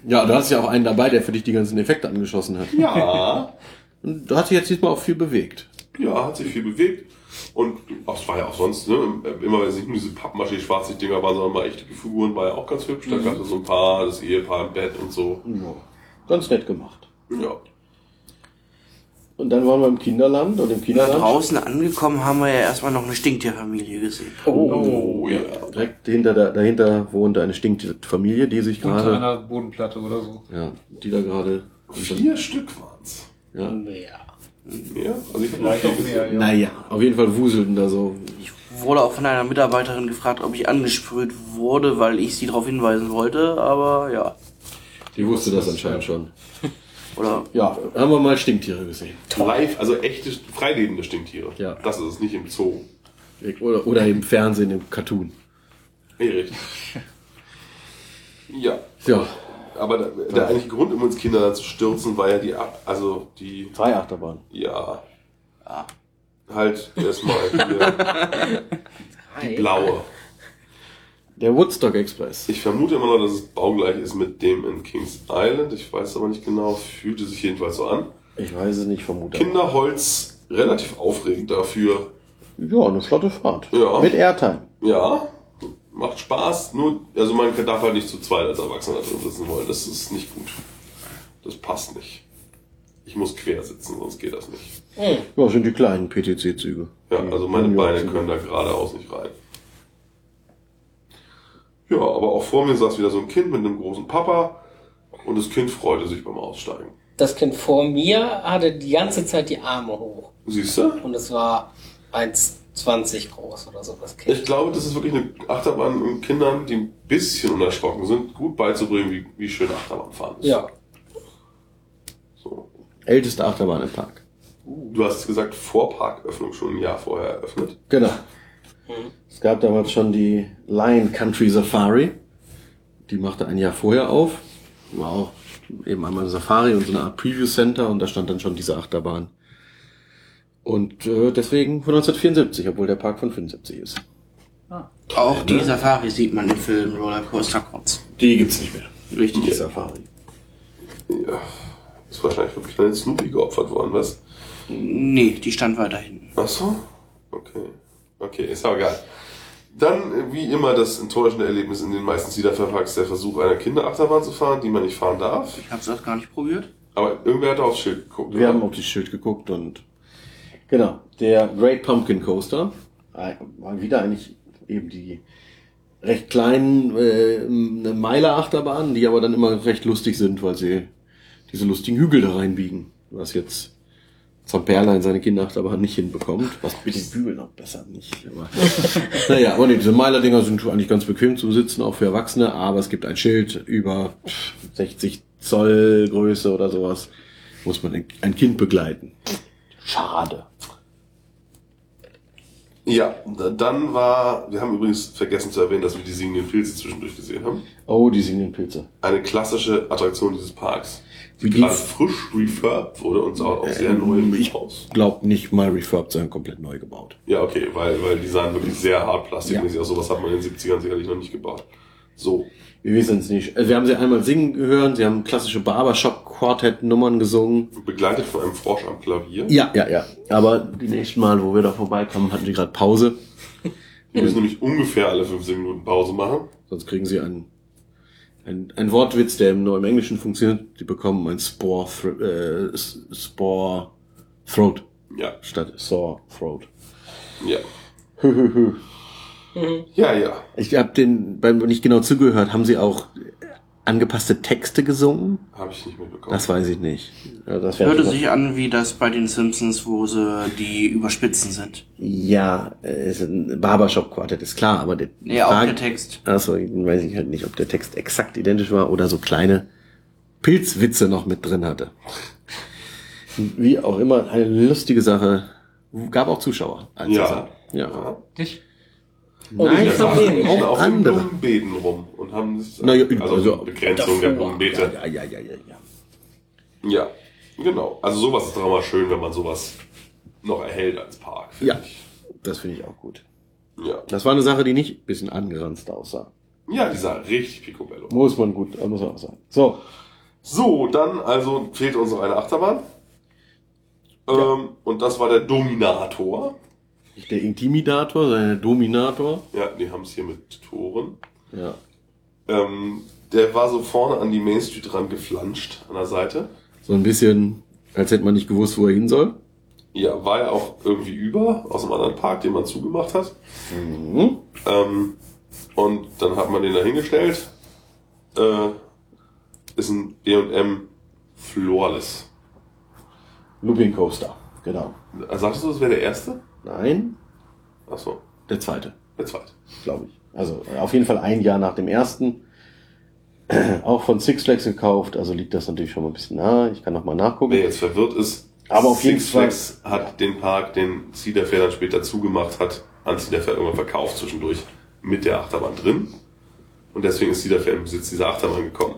Ja, du hast ja auch einen dabei, der für dich die ganzen Effekte angeschossen hat. Ja, Und da hat sich jetzt diesmal auch viel bewegt. ja, hat sich viel bewegt. Und ach, es war ja auch sonst, ne, immer wenn es nicht nur diese Pappmaché-Schwarzlicht-Dinger waren, sondern mal echte Figuren, war ja auch ganz hübsch. Da gab es so ein paar, das Ehepaar im Bett und so. Ja, ganz nett gemacht. Ja. Und dann waren wir im Kinderland und im Da Kinderland draußen angekommen haben wir ja erstmal noch eine Stinktierfamilie gesehen. Oh, ja. direkt hinter der, dahinter wohnte eine Stinkfamilie, die sich Unter gerade, einer Bodenplatte oder so. ja, die da gerade, Vier Stück waren's. ja, Mehr. Mehr? Also ich Vielleicht viel auch mehr, ja. naja, auf jeden Fall wuselten da so. Ich wurde auch von einer Mitarbeiterin gefragt, ob ich angesprüht wurde, weil ich sie darauf hinweisen wollte, aber ja. Die wusste das anscheinend schon. Oder Ja, haben wir mal Stinktiere gesehen. Live, also echte, freilebende Stinktiere. Ja. Das ist es nicht im Zoo. Oder, oder im Fernsehen, im Cartoon. Nee, richtig. Ja. Ja, Aber der, der eigentliche Grund, um uns Kinder zu stürzen, war ja die, Ab- also die, drei Achterbahnen. ja, halt erstmal hier, die blaue. Der Woodstock Express. Ich vermute immer noch, dass es baugleich ist mit dem in Kings Island. Ich weiß aber nicht genau, fühlte sich jedenfalls so an. Ich weiß es nicht, vermute. Kinderholz, relativ aufregend dafür. Ja, eine flotte Fahrt. Ja. Mit Airtime. Ja, macht Spaß, nur, also man darf halt nicht zu zweit als Erwachsener drin sitzen wollen. Das ist nicht gut. Das passt nicht. Ich muss quer sitzen, sonst geht das nicht. Ja, sind die kleinen PTC-Züge. Ja, also meine Beine können da geradeaus nicht rein. Ja, aber auch vor mir saß wieder so ein Kind mit einem großen Papa und das Kind freute sich beim Aussteigen. Das Kind vor mir hatte die ganze Zeit die Arme hoch. Siehst du? Und es war 1,20 groß oder so, das Kind. Ich glaube, das ist wirklich eine Achterbahn, um Kindern, die ein bisschen unerschrocken sind, gut beizubringen, wie, wie schön Achterbahn fahren ist. Ja. So. Älteste Achterbahn im Park. Du hast gesagt, vor Parköffnung schon ein Jahr vorher eröffnet. Genau. Es gab damals schon die Lion Country Safari. Die machte ein Jahr vorher auf. War auch eben einmal eine Safari und so eine Art Preview Center und da stand dann schon diese Achterbahn. Und äh, deswegen von 1974, obwohl der Park von 75 ist. auch die Safari sieht man im Film Rollercoaster Cots. Die gibt's nicht mehr. Richtig. Die Safari. Ja. Ist wahrscheinlich für kleinen Snoopy geopfert worden, was? Nee, die stand weiter hinten. Ach so? Okay. Okay, ist aber egal. Dann, wie immer, das enttäuschende Erlebnis in den meisten Cedar-Parks, der Versuch, eine Kinderachterbahn zu fahren, die man nicht fahren darf. Ich hab's das gar nicht probiert. Aber irgendwer hat aufs Schild geguckt. Wir oder? haben auf das Schild geguckt und genau, der Great Pumpkin Coaster äh, war wieder eigentlich eben die recht kleinen äh, eine Meiler Achterbahnen, die aber dann immer recht lustig sind, weil sie diese lustigen Hügel da reinbiegen, was jetzt Zamperla in seine Kinderachterbahn nicht hinbekommt, was mit den Hügeln noch besser nicht. Aber, naja, aber nee, diese Meiler-Dinger sind eigentlich ganz bequem zum Sitzen, auch für Erwachsene, aber es gibt ein Schild über 60 Zoll Größe oder sowas, muss man ein- Kind begleiten. Schade. Ja, da- dann war, wir haben übrigens vergessen zu erwähnen, dass wir die singenden Pilze zwischendurch gesehen haben. Oh, die singenden Pilze. Eine klassische Attraktion dieses Parks. Wie gerade frisch refurbed wurde und sah auch sehr neu ich aus. glaub nicht mal refurbed, sondern komplett neu gebaut. Ja, okay, weil, weil die sahen wirklich sehr hart plastikmäßig aus. Sowas hat man in den 70ern sicherlich noch nicht gebaut. So. Wir wissen es nicht. Also wir haben sie einmal singen gehört, sie haben klassische Barbershop-Quartett-Nummern gesungen. Begleitet von einem Frosch am Klavier. Ja, ja, ja. Aber die nächsten Mal, wo wir da vorbeikamen, hatten die gerade Pause. Wir müssen nämlich ungefähr alle 15 Minuten Pause machen. Sonst kriegen sie einen Ein, ein Wortwitz, der im, nur im Englischen funktioniert. Die bekommen ein Spore, äh, Spore Throat Ja, statt Sore Throat. ja. Ja, ja. Ich habe den beim nicht genau zugehört. Haben sie auch angepasste Texte gesungen? Habe ich nicht mitbekommen. Das weiß ich nicht. Ja, das Hörte sich an wie das bei den Simpsons, wo sie die überspitzen sind. Ja, es ist ein Barbershop-Quartett, ist klar, aber der Ja, auch Frage- der Text. Achso, weiß ich halt nicht, ob der Text exakt identisch war oder so kleine Pilzwitze noch mit drin hatte. Wie auch immer, eine lustige Sache. Gab auch Zuschauer. als Ja. war. Ja. Dich? Nein, nicht so auch, auch auf den andere. Blumenbeeten rum und haben sich, Na ja, also, also- Begrenzung der. Blumenbeete. Ja, ja, ja, ja, ja. Ja, genau. Also sowas ist doch immer schön, wenn man sowas noch erhält als Park. Ja, Ich. das finde ich auch gut. ja. Das war eine Sache, die nicht ein bisschen angeranzt aussah. Ja, die sah richtig picobello. Muss man gut, muss man auch sagen. So, So, dann also fehlt uns noch eine Achterbahn. Ähm, und das war der Dominator. nicht der Intimidator, sondern der Dominator. Ja, die haben es hier mit Toren. Ja. Ähm, der war so vorne an die Main Street dran geflanscht an der Seite. So ein bisschen, als hätte man nicht gewusst, wo er hin soll. Ja, war ja auch irgendwie über aus einem anderen Park, den man zugemacht hat. Mhm. Ähm, und dann hat man den da hingestellt. Äh, ist ein D&M Flawless. Looping Coaster, genau. Sagtest du, das wäre der erste? Nein, Achso, der zweite, der zweite. glaube ich. Also äh, auf jeden Fall ein Jahr nach dem ersten. Auch von Six Flags gekauft, also liegt das natürlich schon mal ein bisschen nahe. Ich kann noch mal nachgucken. Wer jetzt verwirrt ist, Aber auf jeden Six Fall- Flags hat den Park, den Cedar Fair dann später zugemacht hat, an Cedar Fair irgendwann verkauft zwischendurch mit der Achterbahn drin. Und deswegen ist Cedar Fair im Besitz dieser Achterbahn gekommen.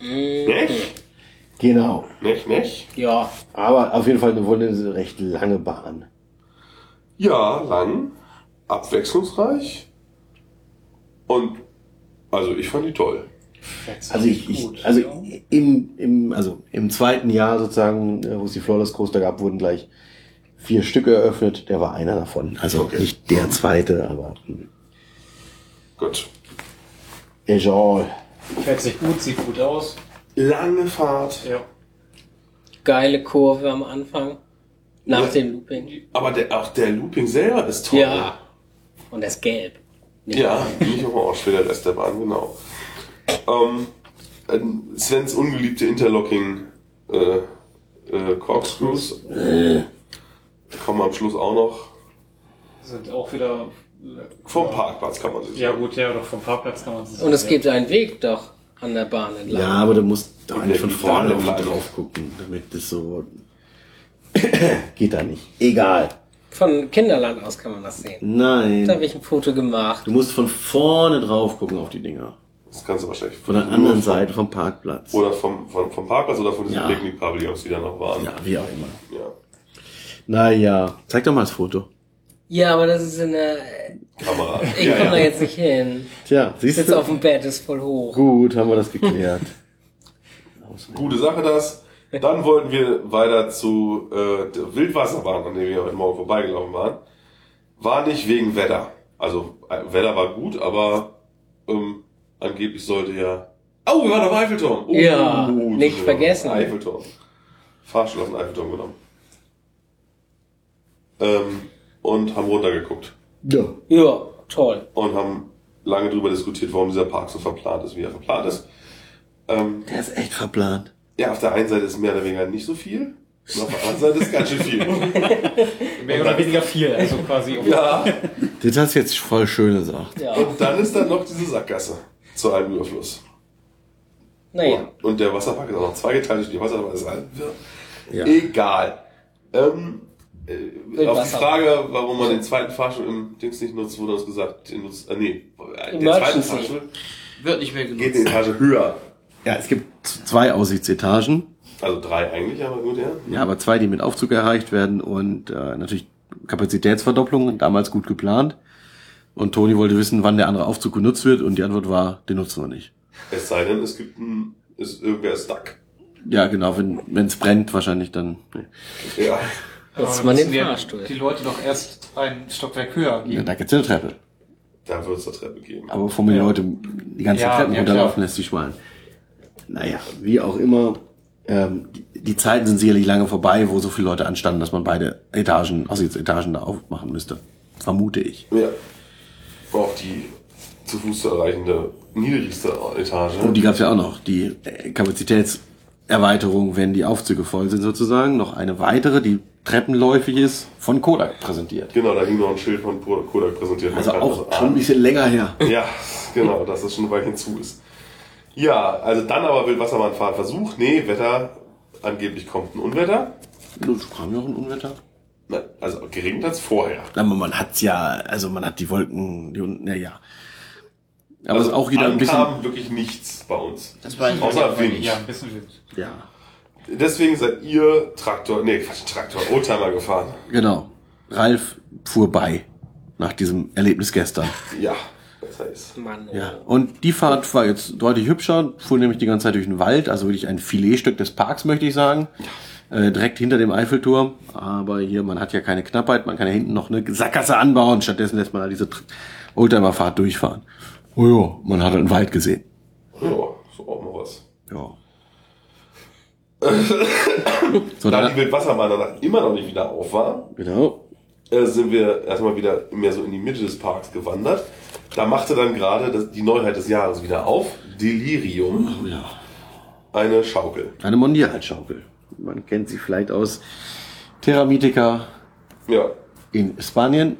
Nicht? Genau. Nicht, nicht? Ja, Aber auf jeden Fall eine, wohl eine recht lange Bahn. Ja, lang, abwechslungsreich und also ich fand die toll. Also ich, ich also im, im, also im zweiten Jahr sozusagen, äh, wo es die Flawless Coaster gab, wurden gleich vier Stücke eröffnet. Der war einer davon. Also Okay. nicht der zweite, aber hm, Gut. egal. Fährt sich gut, sieht gut aus. Lange Fahrt. Ja. geile Kurve am Anfang. Nach Ja. dem Looping. Aber der, auch der Looping selber ist toll. Ja. Und das Gelb. Nicht Ja, nicht orange für der Rest der Bahn, genau. Ähm, äh, Svens ungeliebte Interlocking äh, äh, Corkscrews kommen am Schluss auch noch. Sind auch wieder. Vom Parkplatz kann man sich Ja, gut, ja, doch vom Parkplatz kann man sich. Und es gibt einen Weg doch an der Bahn entlang. Ja, aber du musst nicht der von vorne da drauf gucken, damit das so geht da nicht. Egal. Von Kinderland aus kann man das sehen. Da Nein. habe ich ein Foto gemacht. Du musst von vorne drauf gucken auf die Dinger. Das kannst du wahrscheinlich Von der anderen Seite vom Parkplatz. Oder vom, vom, vom Parkplatz oder von diesen Ja. Picknick-Pavillons, die da noch waren. Ja, wie auch immer. Ja. Naja, zeig doch mal das Foto. Ja, aber das ist in der. Kamera. Ich ja, komme da ja. jetzt nicht hin. Tja, siehst Sitz du? auf dem Bett, ist voll hoch. Gut, haben wir das geklärt. Gute Sache das. Dann wollten wir weiter zu äh, der Wildwasserbahn, an der wir heute Morgen vorbeigelaufen waren. War nicht wegen Wetter. Also äh, Wetter war gut, aber ähm, angeblich sollte ja. Oh, wir waren am Eiffelturm. Oh, Ja, nicht ja, vergessen. Eiffelturm. Fahrstuhl auf den Eiffelturm genommen. Ähm, und haben runtergeguckt. Ja. Ja, toll. Und haben lange darüber diskutiert, warum dieser Park so verplant ist, wie er verplant ist. Ähm, Der ist echt verplant. Ja, auf der einen Seite ist mehr oder weniger nicht so viel. Und auf der anderen Seite ist ganz schön viel. Mehr oder weniger viel, also quasi. ja. Das hast du jetzt voll schön gesagt. Ja. Und dann ist dann noch diese Sackgasse zu einem Überfluss. Naja. Und der Wasserpark ist auch noch zweigeteilt durch die Wasserbahn ist halt Ja. egal. Ähm, äh, auf die. Frage, warum man den zweiten Fahrstuhl im Dings nicht nutzt, wurde uns gesagt, den nutzt, äh, nee, der zweite. Fahrstuhl Wird nicht mehr geht genutzt. eine Etage höher. Ja, es gibt zwei Aussichtsetagen. Also drei eigentlich, aber gut, ja. Ja, aber zwei, die mit Aufzug erreicht werden und äh, natürlich Kapazitätsverdopplung, damals gut geplant. Und Toni wollte wissen, wann der andere Aufzug genutzt wird und die Antwort war, den nutzen wir nicht. Es sei denn, es gibt ein, ist, irgendwer ist stuck. Ja, genau, wenn es brennt, wahrscheinlich dann. Nee. Ja. Aber man den Fahrstuhl. Die Leute doch erst ein Stockwerk höher Ja, gehen. da gibt's eine Treppe. Da wird es eine Treppe geben. Aber bevor mir die Leute die ganzen Ja, Treppen ja, runterlaufen lässt, die schmalen. Naja, wie auch immer. Ähm, die, die Zeiten sind sicherlich lange vorbei, wo so viele Leute anstanden, dass man beide Etagen, Aussichtsetagen da aufmachen müsste. Vermute ich. Ja. Auch die zu Fuß zu erreichende niedrigste Etage. Und die gab's ja auch noch. Die äh, Kapazitätserweiterung, wenn die Aufzüge voll sind sozusagen. Noch eine weitere, die treppenläufig ist, von Kodak präsentiert. genau, da hing noch ein Schild von Kodak präsentiert. Man Also auch schon ein bisschen länger her. Ja, genau, dass das schon ein Weilchen zu ist. Ja, also dann aber will Wasserbahnfahren versucht. Nee, Wetter, angeblich kommt ein Unwetter. Nun kam ja auch ein Unwetter. Na, Also geregnet als vorher. Aber man hat's ja, also man hat die Wolken, die, naja. Aber es ist auch wieder ein bisschen, ankam wirklich nichts bei uns. Das war Außer Wind. Ja, ein bisschen Wind. ja, Deswegen seid ihr Traktor, nee, Quatsch, Traktor, Oldtimer gefahren. genau. Ralf fuhr bei nach diesem Erlebnis gestern. Ja, besser ist. Mann, Ja. Und die Fahrt war jetzt deutlich hübscher, fuhr nämlich die ganze Zeit durch den Wald, also wirklich ein Filetstück des Parks, möchte ich sagen. Äh, direkt hinter dem Eiffelturm. Aber hier, man hat ja keine Knappheit, man kann ja hinten noch eine Sackgasse anbauen. Stattdessen lässt man da diese Oldtimer-Fahrt durchfahren. Oh ja, man hat einen Wald gesehen. Ja, so auch mal was. Ja. so, Da dann, die Wildwasserbahn danach immer noch nicht wieder auf war, genau. Äh, sind wir erstmal wieder mehr so in die Mitte des Parks gewandert. Da machte dann gerade die Neuheit des Jahres wieder auf, Delirium, Oh ja. eine Schaukel. Eine Mondialschaukel. Man kennt sie vielleicht aus Terra Mythica Ja, in Spanien.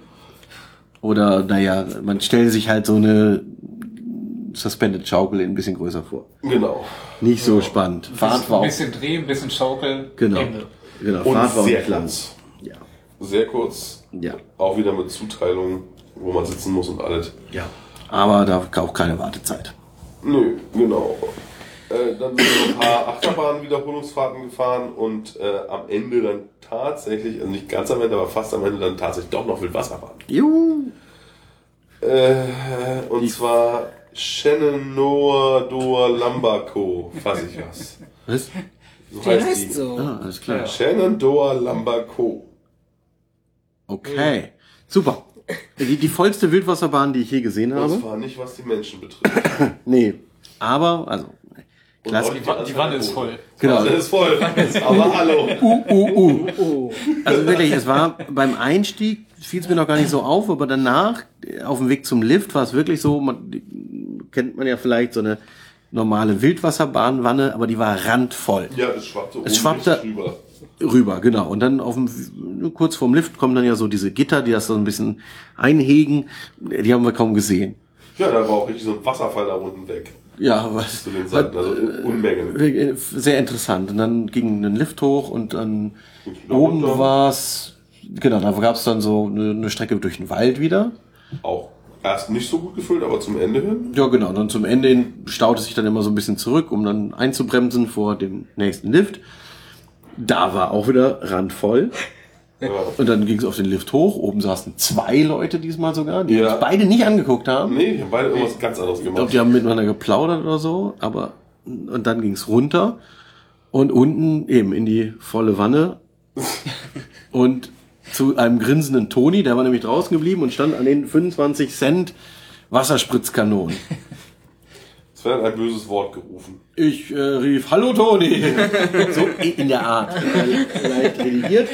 Oder, naja, man stellt sich halt so eine Suspended Schaukel ein bisschen größer vor. genau. Nicht so spannend. Fahrt war ein bisschen drehen, ein bisschen schaukeln. genau. Ende. Genau, Und Fahrt war sehr. Ja. Sehr kurz. Ja. Auch wieder mit Zuteilung, wo man sitzen muss und alles. Ja. Aber da auch keine Wartezeit. Nö, genau. Äh, dann sind wir ein paar Achterbahn-Wiederholungsfahrten gefahren und äh, am Ende dann tatsächlich, also nicht ganz am Ende, aber fast am Ende dann tatsächlich doch noch Wildwasserbahn. Juhu. Äh, und zwar Shenandoah Doa Lambaco, fass ich was. Was? So Die heißt so. Ah, alles klar. Shenandoah Lambaco. Okay. Super. Die, die vollste Wildwasserbahn, die ich je gesehen habe. zwar nicht, was die Menschen betrifft. Nee. Aber, also, Klasse. Die, Wa- die Wanne ist voll. Genau. Wanne ist voll. Aber hallo. Oh. Also wirklich, es war beim Einstieg fiel es mir noch gar nicht so auf, aber danach auf dem Weg zum Lift war es wirklich so, man die, kennt man ja vielleicht so eine normale Wildwasserbahnwanne, aber die war randvoll. Ja, es schwappte Es schwappte- rüber. Genau. Und dann auf dem, kurz vorm Lift kommen dann ja so diese Gitter, die das so ein bisschen einhegen. Die haben wir kaum gesehen. Ja, da war auch richtig so ein Wasserfall da unten weg. Ja, was? Zu den Seiten, also Unmengen. Sehr interessant. Und dann ging ein Lift hoch und dann wieder oben runter. war's genau, da gab's dann so eine, eine Strecke durch den Wald wieder. Auch erst nicht so gut gefüllt, aber zum Ende hin. Ja, genau. Und dann zum Ende hin staut es sich dann immer so ein bisschen zurück, um dann einzubremsen vor dem nächsten Lift. Da war auch wieder randvoll. Ja. Und dann ging es auf den Lift hoch. Oben saßen zwei Leute diesmal sogar, die Ja. beide nicht angeguckt haben. Nee, die haben beide irgendwas ganz anderes Ich glaube, gemacht. die haben miteinander geplaudert oder so. Aber und dann ging es runter und unten eben in die volle Wanne und zu einem grinsenden Toni, der war nämlich draußen geblieben und stand an den 25 Cent Wasserspritzkanonen. Es wird ein böses Wort gerufen. Ich äh, rief, hallo Toni. so in der Art. Leicht redigiert.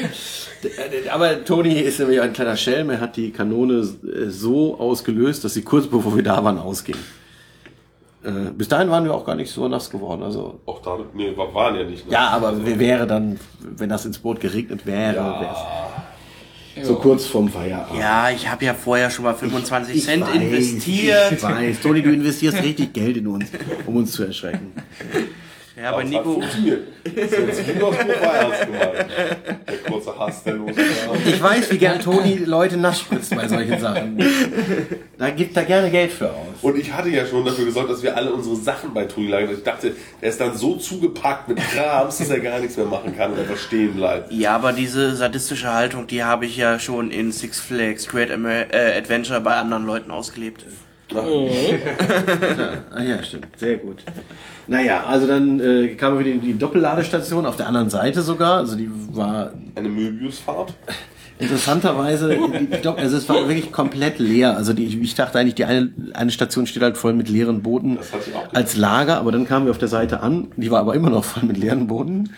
Aber Toni ist nämlich ein kleiner Schelm. Er hat die Kanone äh, so ausgelöst, dass sie kurz bevor wir da waren ausging. Äh, bis dahin waren wir auch gar nicht so nass geworden. Also Auch da, nee, war- waren ja nicht. Ne? ja, aber wer wäre dann, wenn das ins Boot geregnet wäre, wär's so kurz vorm Feierabend. Ja, ich habe ja vorher schon mal 25 Ich Cent weiß, investiert. Ich weiß, Toni, du investierst richtig Geld in uns, um uns zu erschrecken. Ja, aber Aber Nico, funktioniert. Das ist jetzt war ernst gemeint. Der kurze Hass, der losgegangen Ich weiß, wie gern Toni Leute nass spritzt bei solchen Sachen. Da gibt er gerne Geld für aus. Und ich hatte ja schon dafür gesorgt, dass wir alle unsere Sachen bei Toni lagern. Ich dachte, er ist dann so zugepackt mit Krams, dass er gar nichts mehr machen kann und einfach stehen bleibt. ja, aber diese sadistische Haltung, die habe ich ja schon in Six Flags Great Amer äh, Adventure bei anderen Leuten ausgelebt. Ah ja, stimmt. Sehr gut. Naja, also dann äh, kamen wir wieder in die Doppelladestation auf der anderen Seite sogar. Also die war Eine Möbiusfahrt. Interessanterweise, also es war wirklich komplett leer. Also die, ich dachte eigentlich, die eine, eine Station steht halt voll mit leeren Booten Das hatte ich auch gedacht. als Lager, aber dann kamen wir auf der Seite an, die war aber immer noch voll mit leeren Booten.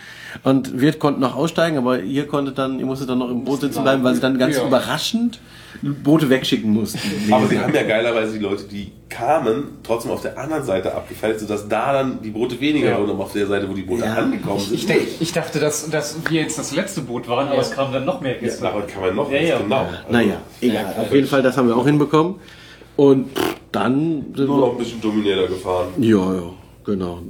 Und wir konnten noch aussteigen, aber ihr konntet dann, ihr musstet dann noch im Boot sitzen bleiben, weil sie dann ganz Ja. überraschend Boote wegschicken mussten. Aber sie haben ja geilerweise die Leute, die kamen, trotzdem auf der anderen Seite abgefällt, sodass da dann die Boote weniger Ja. wurden, aber auf der Seite, wo die Boote Ja. angekommen sind. Ich, denk- ich dachte, dass, dass wir jetzt das letzte Boot waren, aber es kamen dann noch mehr Ja, Gäste. daran kann man noch Ja, ja. genau. Naja, egal. Auf jeden Fall, das haben wir auch hinbekommen. Und dann sind Nur noch wir. ein bisschen Dominator gefahren. Ja, ja, genau.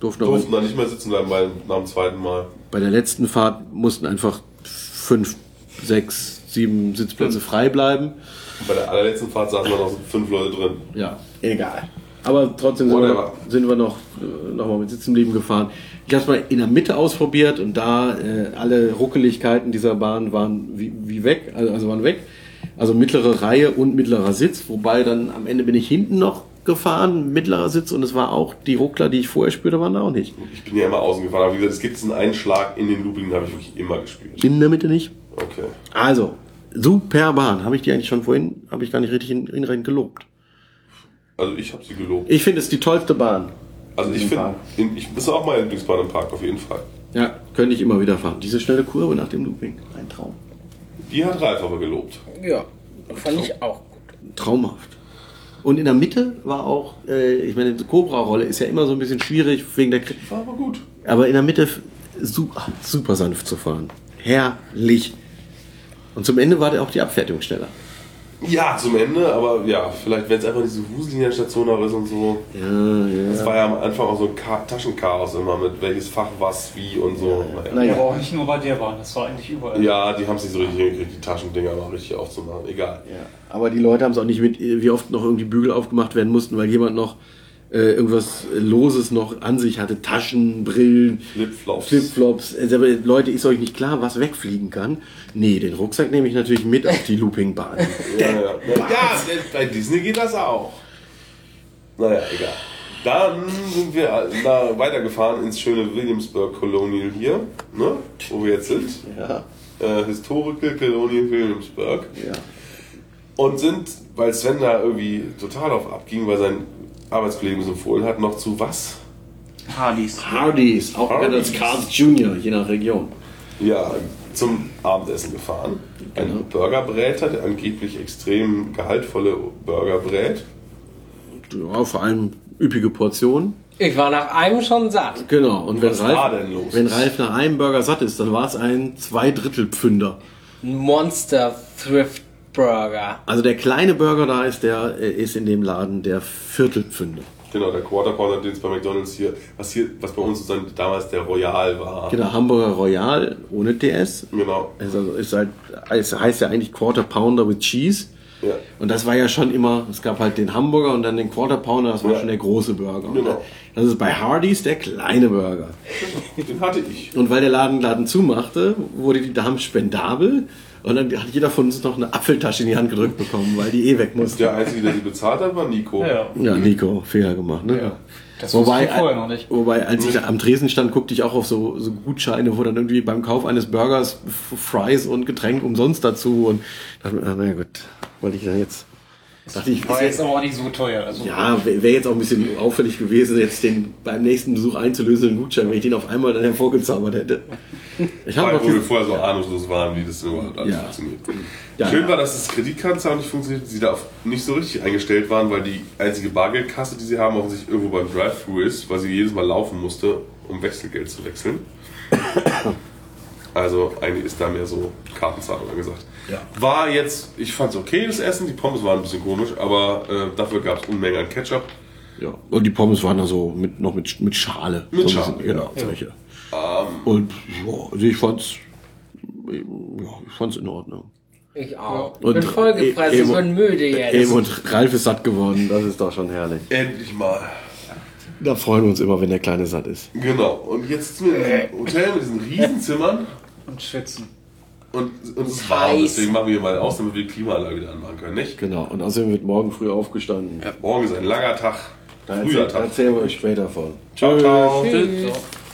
Durften aber Durften da nicht mehr sitzen bleiben bei, nach dem zweiten Mal. bei der letzten Fahrt mussten einfach fünf, sechs, sieben Sitzplätze frei bleiben. Und bei der allerletzten Fahrt saßen wir noch fünf Leute drin. Ja, egal. Aber trotzdem sind wir, Whatever. sind wir noch, äh, noch mal mit Sitzenblieben gefahren. Ich habe es mal in der Mitte ausprobiert und da äh, alle Ruckeligkeiten dieser Bahn waren wie, wie weg, also, also waren weg. Also mittlere Reihe und mittlerer Sitz, wobei dann am Ende bin ich hinten noch gefahren, mittlerer Sitz und es war auch die Ruckler, die ich vorher spürte, waren da auch nicht. Ich bin ja immer außen gefahren, aber wie gesagt, es gibt einen Schlag in den Looping, den habe ich wirklich immer gespielt. In der Mitte nicht. Okay. Also, super Bahn. Habe ich die eigentlich schon vorhin, habe ich gar nicht richtig in, in gelobt. Also ich habe sie gelobt. Ich finde es die tollste Bahn. Also ich finde, ich ist auch meine Lieblingsbahn im Park auf jeden Fall. Ja, könnte ich immer wieder fahren. Diese schnelle Kurve nach dem Looping. Ein Traum. Die hat Ralf aber gelobt. Ja, fand ich auch gut. Traumhaft. Und in der Mitte war auch, äh, ich meine, die Cobra-Rolle ist ja immer so ein bisschen schwierig wegen der. Kri- War aber gut. Aber in der Mitte f- su super sanft zu fahren. Herrlich. Und zum Ende war der auch die Abfertigung schneller. Ja, zum Ende, aber ja, vielleicht wenn es einfach nicht so wuselig Station noch ist und so. Ja, ja. Das war ja am Anfang auch so ein Ka Taschenchaos immer mit welches Fach was wie und so. Naja. Naja. Aber auch nicht nur bei der Bahn, das war eigentlich überall. Ja, die haben es nicht so richtig hingekriegt, die Taschendinger mal richtig aufzumachen. Egal. Ja, aber die Leute haben es auch nicht mit, wie oft noch irgendwie Bügel aufgemacht werden mussten, weil jemand noch äh, irgendwas Loses noch an sich hatte. Taschen, Brillen, Flipflops. Flipflops. Aber Leute, ist euch nicht klar, was wegfliegen kann? Nee, den Rucksack nehme ich natürlich mit auf die Loopingbahn. Ja, ja. ja, bei Disney geht das auch. Naja, egal. Dann sind wir da weitergefahren ins schöne Williamsburg Colonial hier, ne? wo wir jetzt sind. ja, Äh, Historical Colonial Williamsburg. ja. Und sind, weil Sven da irgendwie total auf abging, weil sein Arbeitskollege uns empfohlen hat, noch zu was? Hardys. Hardys, auch bekannt als Carl's Jr., je nach Region. Ja, zum Abendessen gefahren. Ein Genau. Burgerbräter, der angeblich extrem gehaltvolle Burger brät. Ja, vor allem üppige Portionen. Ich war nach einem schon satt. Genau, und wenn Was war Ralf, denn los? wenn Ralf nach einem Burger satt ist, dann war es ein Zweidrittelpfünder. Ein Monster Thrift Burger. Also der kleine Burger da ist, der äh, ist in dem Laden der Viertelpfünder. Genau, der Quarter Pounder, den es bei McDonalds hier, was hier, was bei uns sozusagen damals der Royal war. Genau, Hamburger Royal ohne DS. Genau. Es also ist halt, es heißt ja eigentlich Quarter Pounder with Cheese. Ja. Und das war ja schon immer, es gab halt den Hamburger und dann den Quarter Pounder, das war Ja. schon der große Burger. Genau. Das ist bei Hardee's der kleine Burger. Den hatte ich. Und weil der Laden Laden zumachte, wurde die Dame spendabel und dann hat jeder von uns noch eine Apfeltasche in die Hand gedrückt bekommen, weil die eh weg musste. Der Einzige, der sie bezahlt hat, war Nico. Ja. Ja, Nico, Fehler gemacht, ne? Ja. Das wusste ich vorher noch nicht. Wobei, als ich da am Tresen stand, guckte ich auch auf so, so Gutscheine, wo dann irgendwie beim Kauf eines Burgers Fries und Getränk umsonst dazu und dachte mir, ah, naja gut, wollte ich dann jetzt. Dachte ich, War jetzt, aber auch nicht so teuer. Also ja, wäre jetzt auch ein bisschen auffällig gewesen, jetzt den beim nächsten Besuch einzulösenden Gutschein, wenn ich den auf einmal dann hervorgezaubert hätte. Ich habe wo wir vorher so ahnungslos waren, wie das überhaupt alles Ja. funktioniert. Ja. Schön war, dass das Kreditkartenzahlung nicht funktioniert, sie da nicht so richtig eingestellt waren, weil die einzige Bargeldkasse, die sie haben, offensichtlich irgendwo beim Drive-Thru ist, weil sie jedes Mal laufen musste, um Wechselgeld zu wechseln. Also eigentlich ist da mehr so Kartenzahlung angesagt. Ja. War jetzt, ich fand es okay, das Essen, die Pommes waren ein bisschen komisch, aber äh, dafür gab es Unmengen an Ketchup. Ja, und die Pommes waren da so mit, noch mit, mit Schale. Mit so Schale, bisschen, Genau, solche. Ähm, Und ja, also ich fand's, ja, ich fand's in Ordnung. Ich auch. Und bin vollgefressen, Emo- bin müde jetzt. Eben und Ralf ist satt geworden, das ist doch schon herrlich. endlich mal. Da freuen wir uns immer, wenn der Kleine satt ist. Genau. Und jetzt sitzen wir in diesem Hotel mit diesen Riesenzimmern und schwitzen. und uns ist warm. Deswegen machen wir mal aus, damit wir die Klimaanlage wieder anmachen können, nicht? Genau, und außerdem wird morgen früh aufgestanden. Morgen ist ein langer Tag. Da Früher erzähl, Tag. erzählen wir euch später von. Ciao, ciao. Tschüss. So.